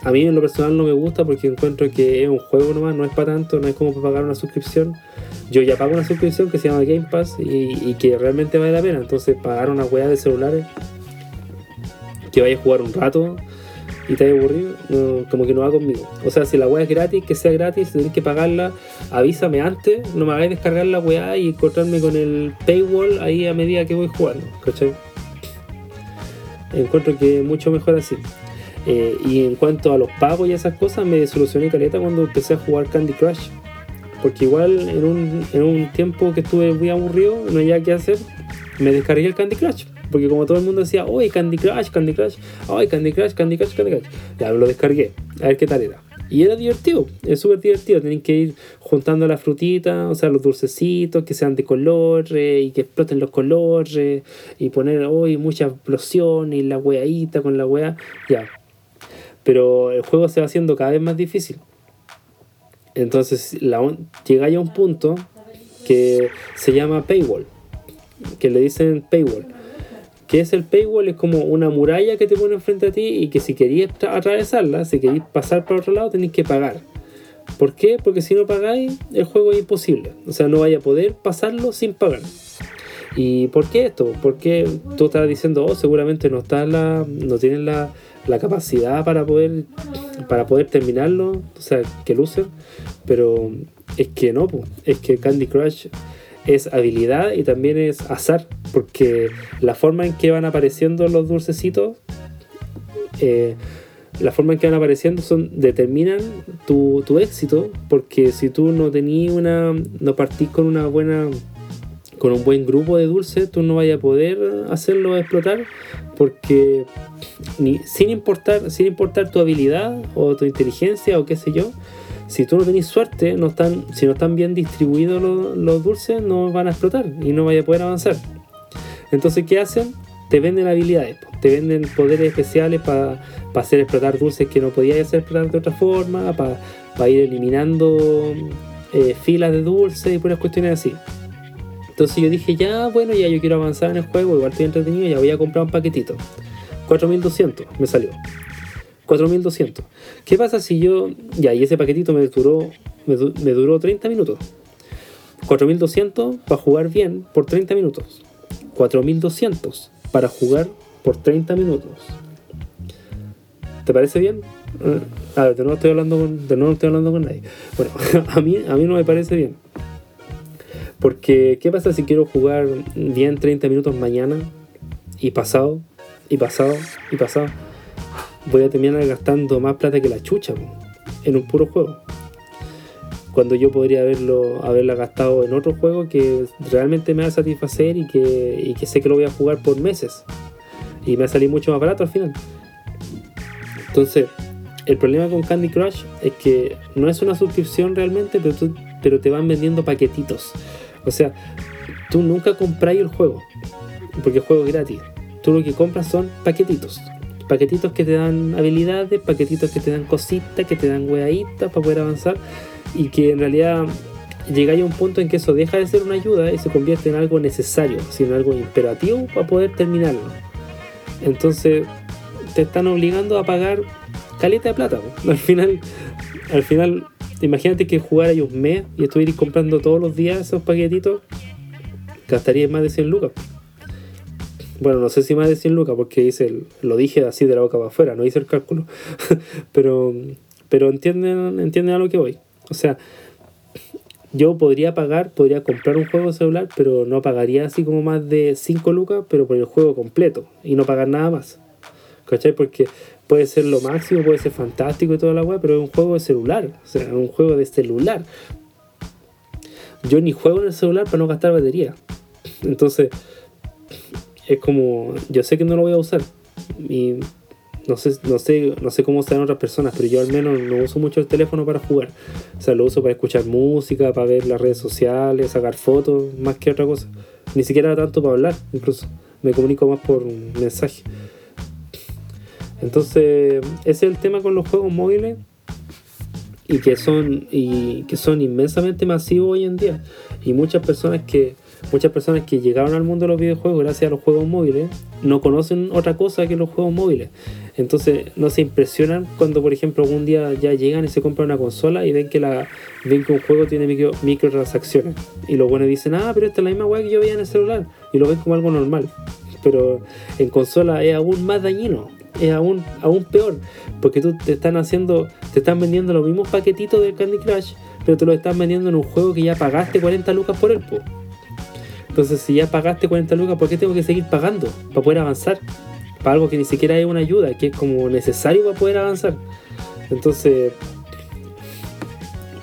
a mí en lo personal no me gusta porque encuentro que es un juego nomás, no es para tanto, no es como para pagar una suscripción yo ya pago una suscripción que se llama Game Pass y, que realmente vale la pena. Entonces, pagar una weá de celulares que vaya a jugar un rato y te haya aburrido, como que no va conmigo. O sea, si la weá es gratis, que sea gratis, tenés que pagarla, avísame antes, no me hagáis descargar la weá y encontrarme con el paywall ahí a medida que voy jugando, ¿cachai? Encuentro que mucho mejor así. Eh, y en cuanto a los pagos y esas cosas, me solucioné caleta cuando empecé a jugar Candy Crush. Porque igual en un, en un tiempo que estuve muy aburrido, no había qué hacer, me descargué el Candy Crush. Porque como todo el mundo decía, oye, Candy Crush, Candy Crush, ay, Candy Crush, Candy Crush, Candy Crush. Ya lo descargué, a ver qué tal era. Y era divertido, es súper divertido. Tienen que ir juntando las frutitas, o sea, los dulcecitos que sean de color y que exploten los colores y poner hoy mucha explosión y la weadita con la wea. Ya. Pero el juego se va haciendo cada vez más difícil. Entonces la, llega ya a un punto que se llama paywall, que le dicen paywall. ¿Qué es el paywall? Es como una muralla que te pone enfrente a ti y que si querías atravesarla, si querías pasar para otro lado, tenéis que pagar. ¿Por qué? Porque si no pagáis, el juego es imposible. O sea, no vaya a poder pasarlo sin pagar. ¿Y por qué esto? Porque tú estás diciendo, oh, seguramente no está la, no tienen la, capacidad para poder para poder terminarlo, o sea, que luce, pero es que no, es que Candy Crush es habilidad y también es azar, porque la forma en que van apareciendo los dulcecitos, eh, la forma en que van apareciendo son determinan tu, tu éxito, porque si tú no tenías una, no partís con una buena con un buen grupo de dulces tú no vayas a poder hacerlo explotar porque ni, sin, importar, sin importar tu habilidad o tu inteligencia o qué sé yo, si tú no tenés suerte, si no están bien distribuidos los, dulces, no van a explotar y no vaya a poder avanzar. Entonces, ¿qué hacen? Te venden habilidades, te venden poderes especiales para hacer explotar dulces que no podías hacer explotar de otra forma, para ir eliminando eh, filas de dulces y puras cuestiones así. Entonces yo dije, ya, bueno, ya yo quiero avanzar en el juego, igual estoy entretenido, ya voy a comprar un paquetito. 4200 me salió. 4200. ¿Qué pasa si yo, ya, y ese paquetito me duró, me, duró 30 minutos? 4200 para jugar bien por 30 minutos. 4200 para jugar por 30 minutos. ¿Te parece bien? A ver, de nuevo estoy hablando con, de nuevo estoy hablando con nadie. Bueno, a mí, a mí no me parece bien. Porque, ¿qué pasa si quiero jugar bien 30 minutos mañana y pasado, y pasado, y pasado? Voy a terminar gastando más plata que la chucha en un puro juego. Cuando yo podría haberlo, haberla gastado en otro juego que realmente me va a satisfacer y que, y que sé que lo voy a jugar por meses. Y me va a salir mucho más barato al final. Entonces, el problema con Candy Crush es que no es una suscripción realmente, pero, pero te van vendiendo paquetitos. O sea, tú nunca compráis el juego, porque el juego es gratis. Tú lo que compras son paquetitos. Paquetitos que te dan habilidades, paquetitos que te dan cositas, que te dan weaditas para poder avanzar y que en realidad llegáis a un punto en que eso deja de ser una ayuda y se convierte en algo necesario, sino algo imperativo para poder terminarlo. Entonces te están obligando a pagar caleta de plata. Al final, al final, imagínate que jugar ahí un mes y estuvieras comprando todos los días esos paquetitos, gastarías más de 100 lucas. Bueno, no sé si más de 100 lucas porque hice lo dije así de la boca para afuera, no hice el cálculo. pero pero entienden, entienden a lo que voy. O sea, yo podría pagar, podría comprar un juego celular, pero no pagaría así como más de 5 lucas, pero por el juego completo y no pagar nada más. ¿Cachai? Porque puede ser lo máximo, puede ser fantástico y toda la web, pero es un juego de celular, o sea, es un juego de celular. Yo ni juego en el celular para no gastar batería. Entonces, es como, yo sé que no lo voy a usar. Y no sé, no sé, no sé cómo están otras personas, pero yo al menos no uso mucho el teléfono para jugar. O sea, lo uso para escuchar música, para ver las redes sociales, sacar fotos, más que otra cosa. Ni siquiera tanto para hablar, incluso. Me comunico más por mensaje. Entonces, ese es el tema con los juegos móviles y que son y que son inmensamente masivos hoy en día y muchas personas que muchas personas que llegaron al mundo de los videojuegos gracias a los juegos móviles no conocen otra cosa que los juegos móviles. Entonces no se impresionan cuando, por ejemplo, algún día ya llegan y se compran una consola y ven que la ven que un juego tiene micro, microtransacciones. Y los buenos dicen, ah, pero esta es la misma weá que yo veía en el celular. Y lo ven como algo normal. Pero en consola es aún más dañino. Es aún, aún peor. Porque tú te están haciendo, te están vendiendo los mismos paquetitos del Candy Crush, pero te lo están vendiendo en un juego que ya pagaste 40 lucas por él. Po. Entonces, si ya pagaste 40 lucas, ¿por qué tengo que seguir pagando? Para poder avanzar. Para algo que ni siquiera es una ayuda, que es como necesario para poder avanzar. Entonces,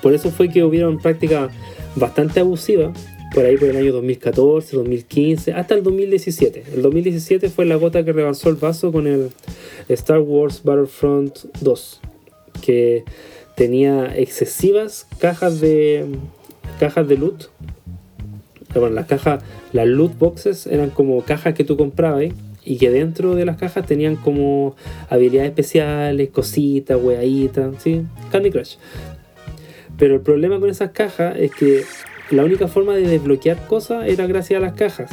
por eso fue que hubieron prácticas bastante abusivas, por ahí por el año 2014, 2015, hasta el 2017. El 2017 fue la gota que rebasó el vaso con el Star Wars Battlefront 2, que tenía excesivas cajas de cajas de loot bueno, las cajas, las loot boxes eran como cajas que tú comprabas y que dentro de las cajas tenían como habilidades especiales, cositas, weaditas, ¿sí? Candy Crush. Pero el problema con esas cajas es que la única forma de desbloquear cosas era gracias a las cajas.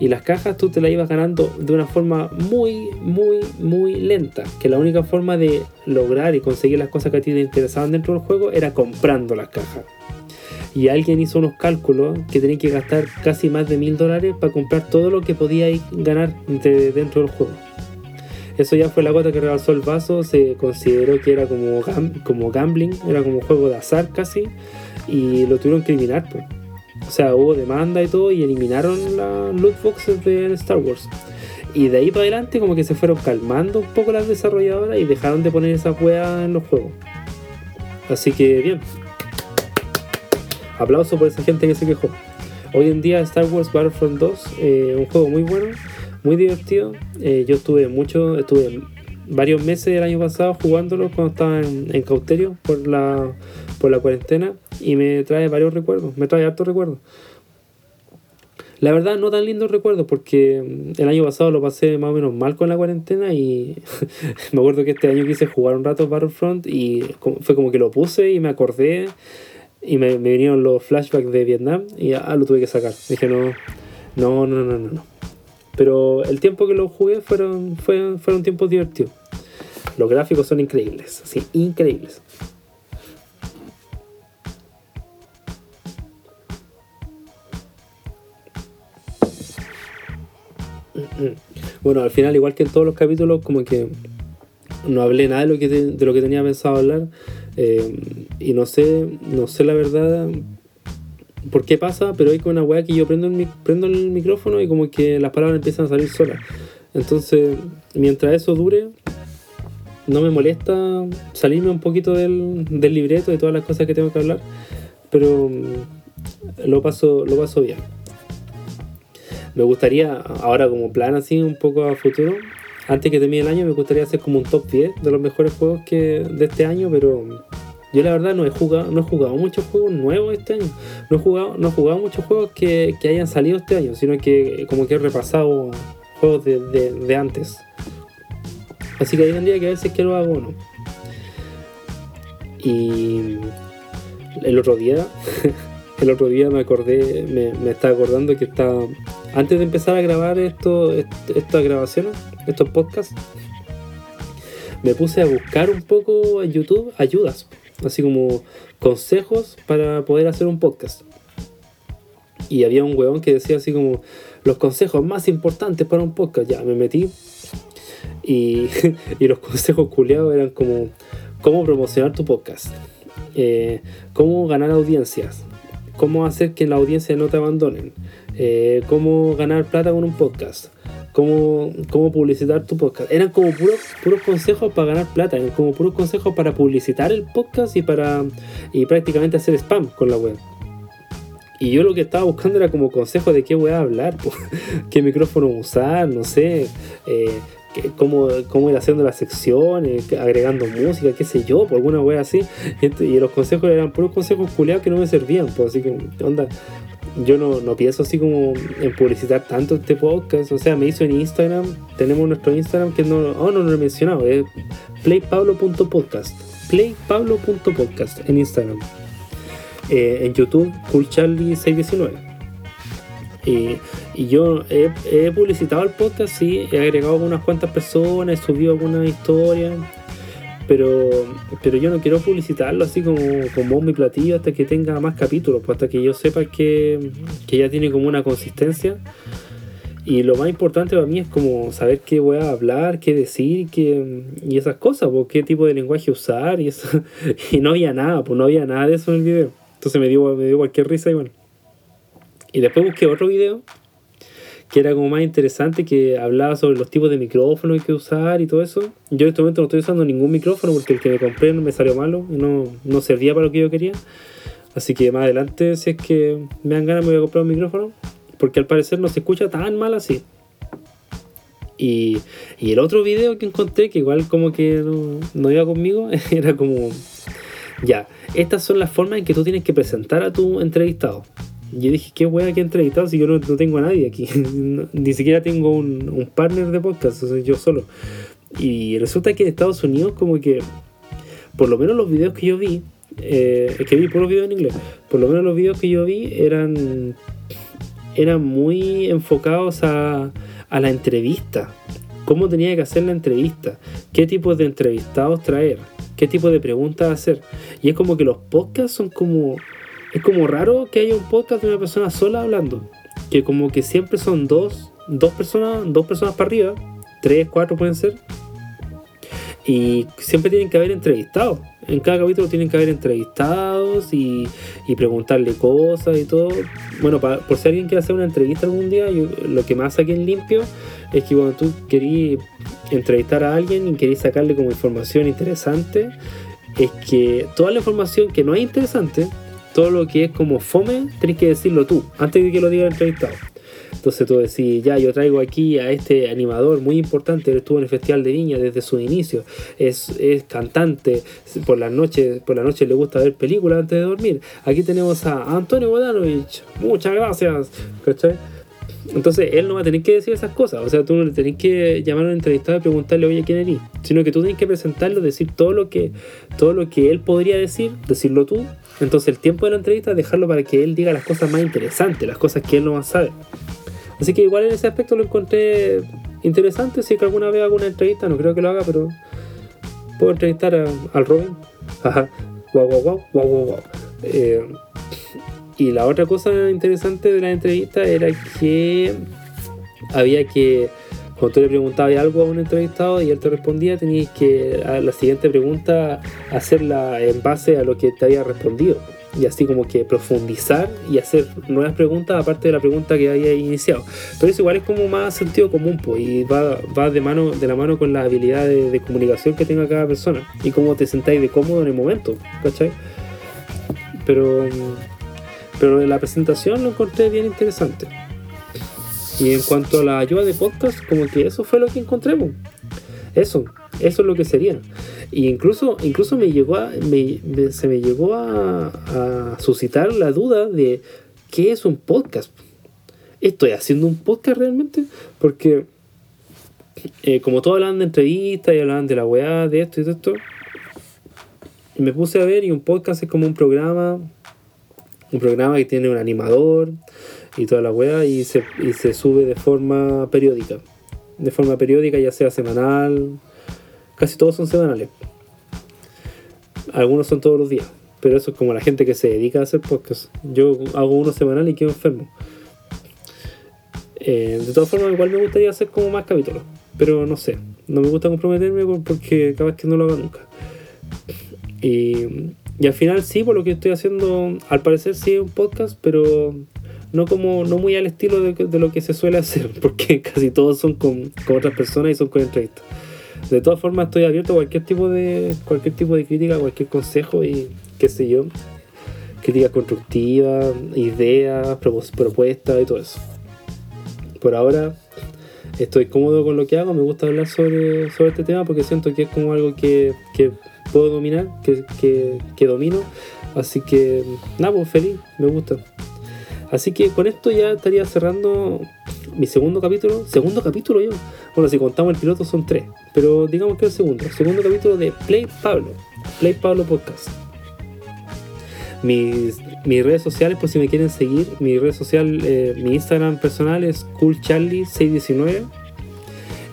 Y las cajas tú te las ibas ganando de una forma muy, muy, muy lenta. Que la única forma de lograr y conseguir las cosas que a ti te interesaban dentro del juego era comprando las cajas y alguien hizo unos cálculos que tenían que gastar casi más de mil dólares para comprar todo lo que podía ganar dentro del juego. Eso ya fue la gota que rebasó el vaso, se consideró que era como, como gambling, era como juego de azar casi, y lo tuvieron que eliminar. Pues. O sea, hubo demanda y todo, y eliminaron las loot boxes de Star Wars. Y de ahí para adelante como que se fueron calmando un poco las desarrolladoras y dejaron de poner esa weas en los juegos. Así que bien, aplauso por esa gente que se quejó. Hoy en día Star Wars Battlefront 2, eh, un juego muy bueno, muy divertido. Eh, yo estuve mucho, estuve varios meses el año pasado jugándolo cuando estaba en, Cauterio por la, por la cuarentena y me trae varios recuerdos, me trae hartos recuerdos. La verdad, no tan lindos recuerdos porque el año pasado lo pasé más o menos mal con la cuarentena y me acuerdo que este año quise jugar un rato Battlefront y fue como que lo puse y me acordé y me, vinieron los flashbacks de Vietnam y ah, lo tuve que sacar. Dije, no, no, no, no, no, no. Pero el tiempo que lo jugué fueron, fueron, fueron tiempos divertidos. Los gráficos son increíbles, sí, increíbles. Bueno, al final, igual que en todos los capítulos, como que no hablé nada de lo que, de lo que tenía pensado hablar. Eh, y no sé, no sé la verdad por qué pasa, pero hay como una weá que yo prendo el, el micrófono y como que las palabras empiezan a salir solas. Entonces, mientras eso dure, no me molesta salirme un poquito del, del libreto de todas las cosas que tengo que hablar, pero mm, lo paso, lo paso bien. Me gustaría, ahora como plan así, un poco a futuro, antes que termine el año, me gustaría hacer como un top 10 de los mejores juegos que de este año, pero Yo la verdad no he jugado, no he jugado muchos juegos nuevos este año. No he jugado, no he jugado muchos juegos que, hayan salido este año, sino que como que he repasado juegos de antes. Así que ahí tendría que ver si es que lo hago o no. Y el otro día, el otro día me acordé, me, me estaba acordando que estaba, antes de empezar a grabar esto, estas grabaciones, estos podcasts, me puse a buscar un poco en YouTube ayudas, así como consejos para poder hacer un podcast. Y había un weón que decía así como los consejos más importantes para un podcast. Ya me metí y, y los consejos culiados eran como cómo promocionar tu podcast, eh, cómo ganar audiencias, cómo hacer que la audiencia no te abandonen, eh, cómo ganar plata con un podcast, cómo, cómo publicitar tu podcast. Eran como puros, consejos para ganar plata, eran como puros consejos para publicitar el podcast y para y prácticamente hacer spam con la web. Y yo lo que estaba buscando era como consejo de qué voy a hablar, qué micrófono usar, no sé, eh, cómo, cómo ir haciendo las secciones, agregando música, qué sé yo, por alguna wea así. Y los consejos eran puros consejos culiados que no me servían, pues así que, onda, yo no, no, pienso así como en publicitar tanto este podcast. O sea, me hizo en Instagram, tenemos nuestro Instagram que no, oh, no, no lo he mencionado, es playpablo.podcast. Playpablo.podcast en Instagram. Eh, en YouTube, CoolCharlie619. Y, yo he, he, publicitado el podcast, sí, he agregado unas cuantas personas, he subido algunas historias, pero, pero yo no quiero publicitarlo así como, como mi platillo hasta que tenga más capítulos, pues hasta que yo sepa que, que ya tiene como una consistencia. Y lo más importante para mí es como saber qué voy a hablar, qué decir qué, y esas cosas, pues, qué tipo de lenguaje usar y eso. Y no había nada, pues no había nada de eso en el video. Entonces me dio, me dio cualquier risa y bueno. Y después busqué otro video que era como más interesante, que hablaba sobre los tipos de micrófonos que usar y todo eso. Yo en este momento no estoy usando ningún micrófono porque el que me compré no me salió malo no, no servía para lo que yo quería. Así que más adelante, si es que me dan ganas, me voy a comprar un micrófono. Porque al parecer no se escucha tan mal así. Y, y el otro video que encontré, que igual como que no, no iba conmigo, era como... Ya, estas son las formas en que tú tienes que presentar a tu entrevistado. Yo dije, qué wea que he entrevistado si yo no, no tengo a nadie aquí. ni siquiera tengo un, un partner de podcast, sea, yo solo. Y resulta que en Estados Unidos como que, por lo menos los videos que yo vi, eh, es que vi puros videos en inglés, por lo menos los videos que yo vi eran, eran muy enfocados a, a la entrevista. Cómo tenía que hacer la entrevista, qué tipos de entrevistados traer, qué tipo de preguntas hacer. Y es como que los podcasts son como es como raro que haya un podcast de una persona sola hablando. Que como que siempre son dos, dos personas, dos personas para arriba, tres, cuatro pueden ser. Y siempre tienen que haber entrevistados. En cada capítulo tienen que haber entrevistados y, y preguntarle cosas y todo. Bueno, pa, por si alguien quiere hacer una entrevista algún día, lo que más saqué en limpio es que cuando tú querías entrevistar a alguien y querías sacarle como información interesante, es que toda la información que no es interesante, todo lo que es como fome, tenés que decirlo tú, antes de que lo diga el entrevistado. Entonces tú decís, ya, yo traigo aquí a este animador muy importante, él estuvo en el Festival de Viña desde su inicio, es, es cantante, por las noches por la noche le gusta ver películas antes de dormir. Aquí tenemos a Antonio Bodanovich, muchas gracias, ¿cachai? Entonces él no va a tener que decir esas cosas, o sea, tú no le tenés que llamar a un entrevistado y preguntarle, oye, ¿quién eres? Sino que tú tienes que presentarlo, decir todo lo que, todo lo que él podría decir, decirlo tú. Entonces el tiempo de la entrevista dejarlo para que él diga las cosas más interesantes, las cosas que él no más sabe. Así que igual en ese aspecto lo encontré interesante, si que alguna vez hago una entrevista, no creo que lo haga, pero puedo entrevistar al Robin. Ajá, guau, guau, guau, guau, guau. Eh, y la otra cosa interesante de la entrevista era que había que, cuando tú le preguntabas algo a un entrevistado y él te respondía, tenías que a la siguiente pregunta hacerla en base a lo que te había respondido. Y así como que profundizar y hacer nuevas preguntas aparte de la pregunta que había iniciado. Pero eso igual es como más sentido común, pues, y va, va de, mano, de la mano con la habilidad de, de comunicación que tenga cada persona y cómo te sentáis de cómodo en el momento, ¿cachai? Pero pero la presentación lo encontré bien interesante. Y en cuanto a la ayuda de podcast, como que eso fue lo que encontremos. Eso, Eso es lo que sería. Y incluso, incluso me llegó a, se me llegó a, suscitar la duda de qué es un podcast. ¿Estoy haciendo un podcast realmente? Porque eh, como todos hablan de entrevistas y hablan de la weá, de esto y de esto, me puse a ver y un podcast es como un programa, un programa que tiene un animador y toda la weá y se, y se sube de forma periódica. De forma periódica, ya sea semanal, casi todos son semanales. Algunos son todos los días, pero eso es como la gente que se dedica a hacer podcast. Yo hago uno semanal y quedo enfermo. Eh, de todas formas, igual me gustaría hacer como más capítulos, pero no sé, no me gusta comprometerme porque capaz que no lo haga nunca. Y, y, al final sí, por lo que estoy haciendo, al parecer sí es un podcast, pero no como no muy al estilo de, lo que se suele hacer, porque casi todos son con, con otras personas y son con entrevistas. De todas formas estoy abierto a cualquier tipo de cualquier tipo de crítica, cualquier consejo y qué sé yo, crítica constructiva, ideas, propuestas y todo eso. Por ahora estoy cómodo con lo que hago, me gusta hablar sobre, sobre este tema porque siento que es como algo que, que puedo dominar, que, que, que domino. Así que, nada, pues feliz, me gusta. Así que con esto ya estaría cerrando mi segundo capítulo. Segundo capítulo yo. Bueno, si contamos el piloto son tres. Pero digamos que el segundo. segundo capítulo de Play Pablo. Play Pablo Podcast. Mis, mis redes sociales, por si me quieren seguir, mi red social, eh, mi Instagram personal es coolcharlie619.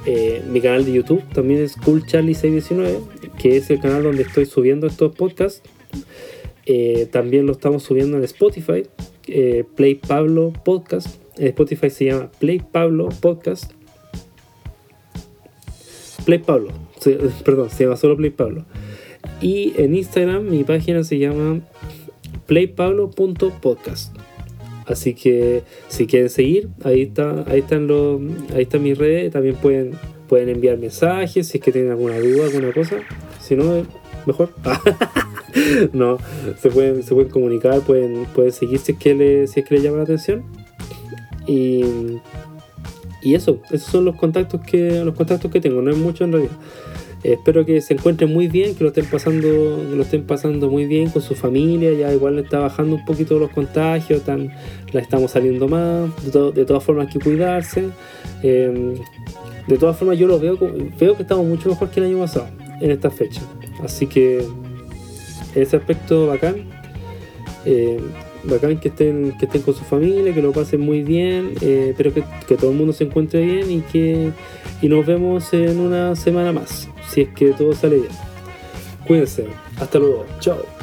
Eh, mi canal de YouTube también es coolcharlie619, que es el canal donde estoy subiendo estos podcasts. Eh, también lo estamos subiendo en Spotify, eh, Play Pablo Podcast. En Spotify se llama Play Pablo Podcast. Play Pablo, perdón, se llama solo Play Pablo. Y en Instagram mi página se llama playpablo.podcast. Así que si quieren seguir, ahí está, ahí están los, ahí están mis redes. También pueden, pueden enviar mensajes si es que tienen alguna duda, alguna cosa. Si no, mejor. no, se pueden, se pueden comunicar, pueden, pueden seguir si es que le, si es que le llama la atención. Y, y eso, esos son los contactos que los contactos que tengo, no es mucho en realidad. espero que se encuentren muy bien, que lo estén pasando, lo estén pasando muy bien con su familia, ya igual está bajando un poquito los contagios, tan, la estamos saliendo más, de, todas formas hay que cuidarse. Em, de todas formas yo lo veo, veo que estamos mucho mejor que el año pasado en esta fecha. Así que ese aspecto bacán. Eh, bacán que estén, que estén con su familia, que lo pasen muy bien, eh, espero que, que, todo el mundo se encuentre bien y que y nos vemos en una semana más, si es que todo sale bien. Cuídense, hasta luego, chao.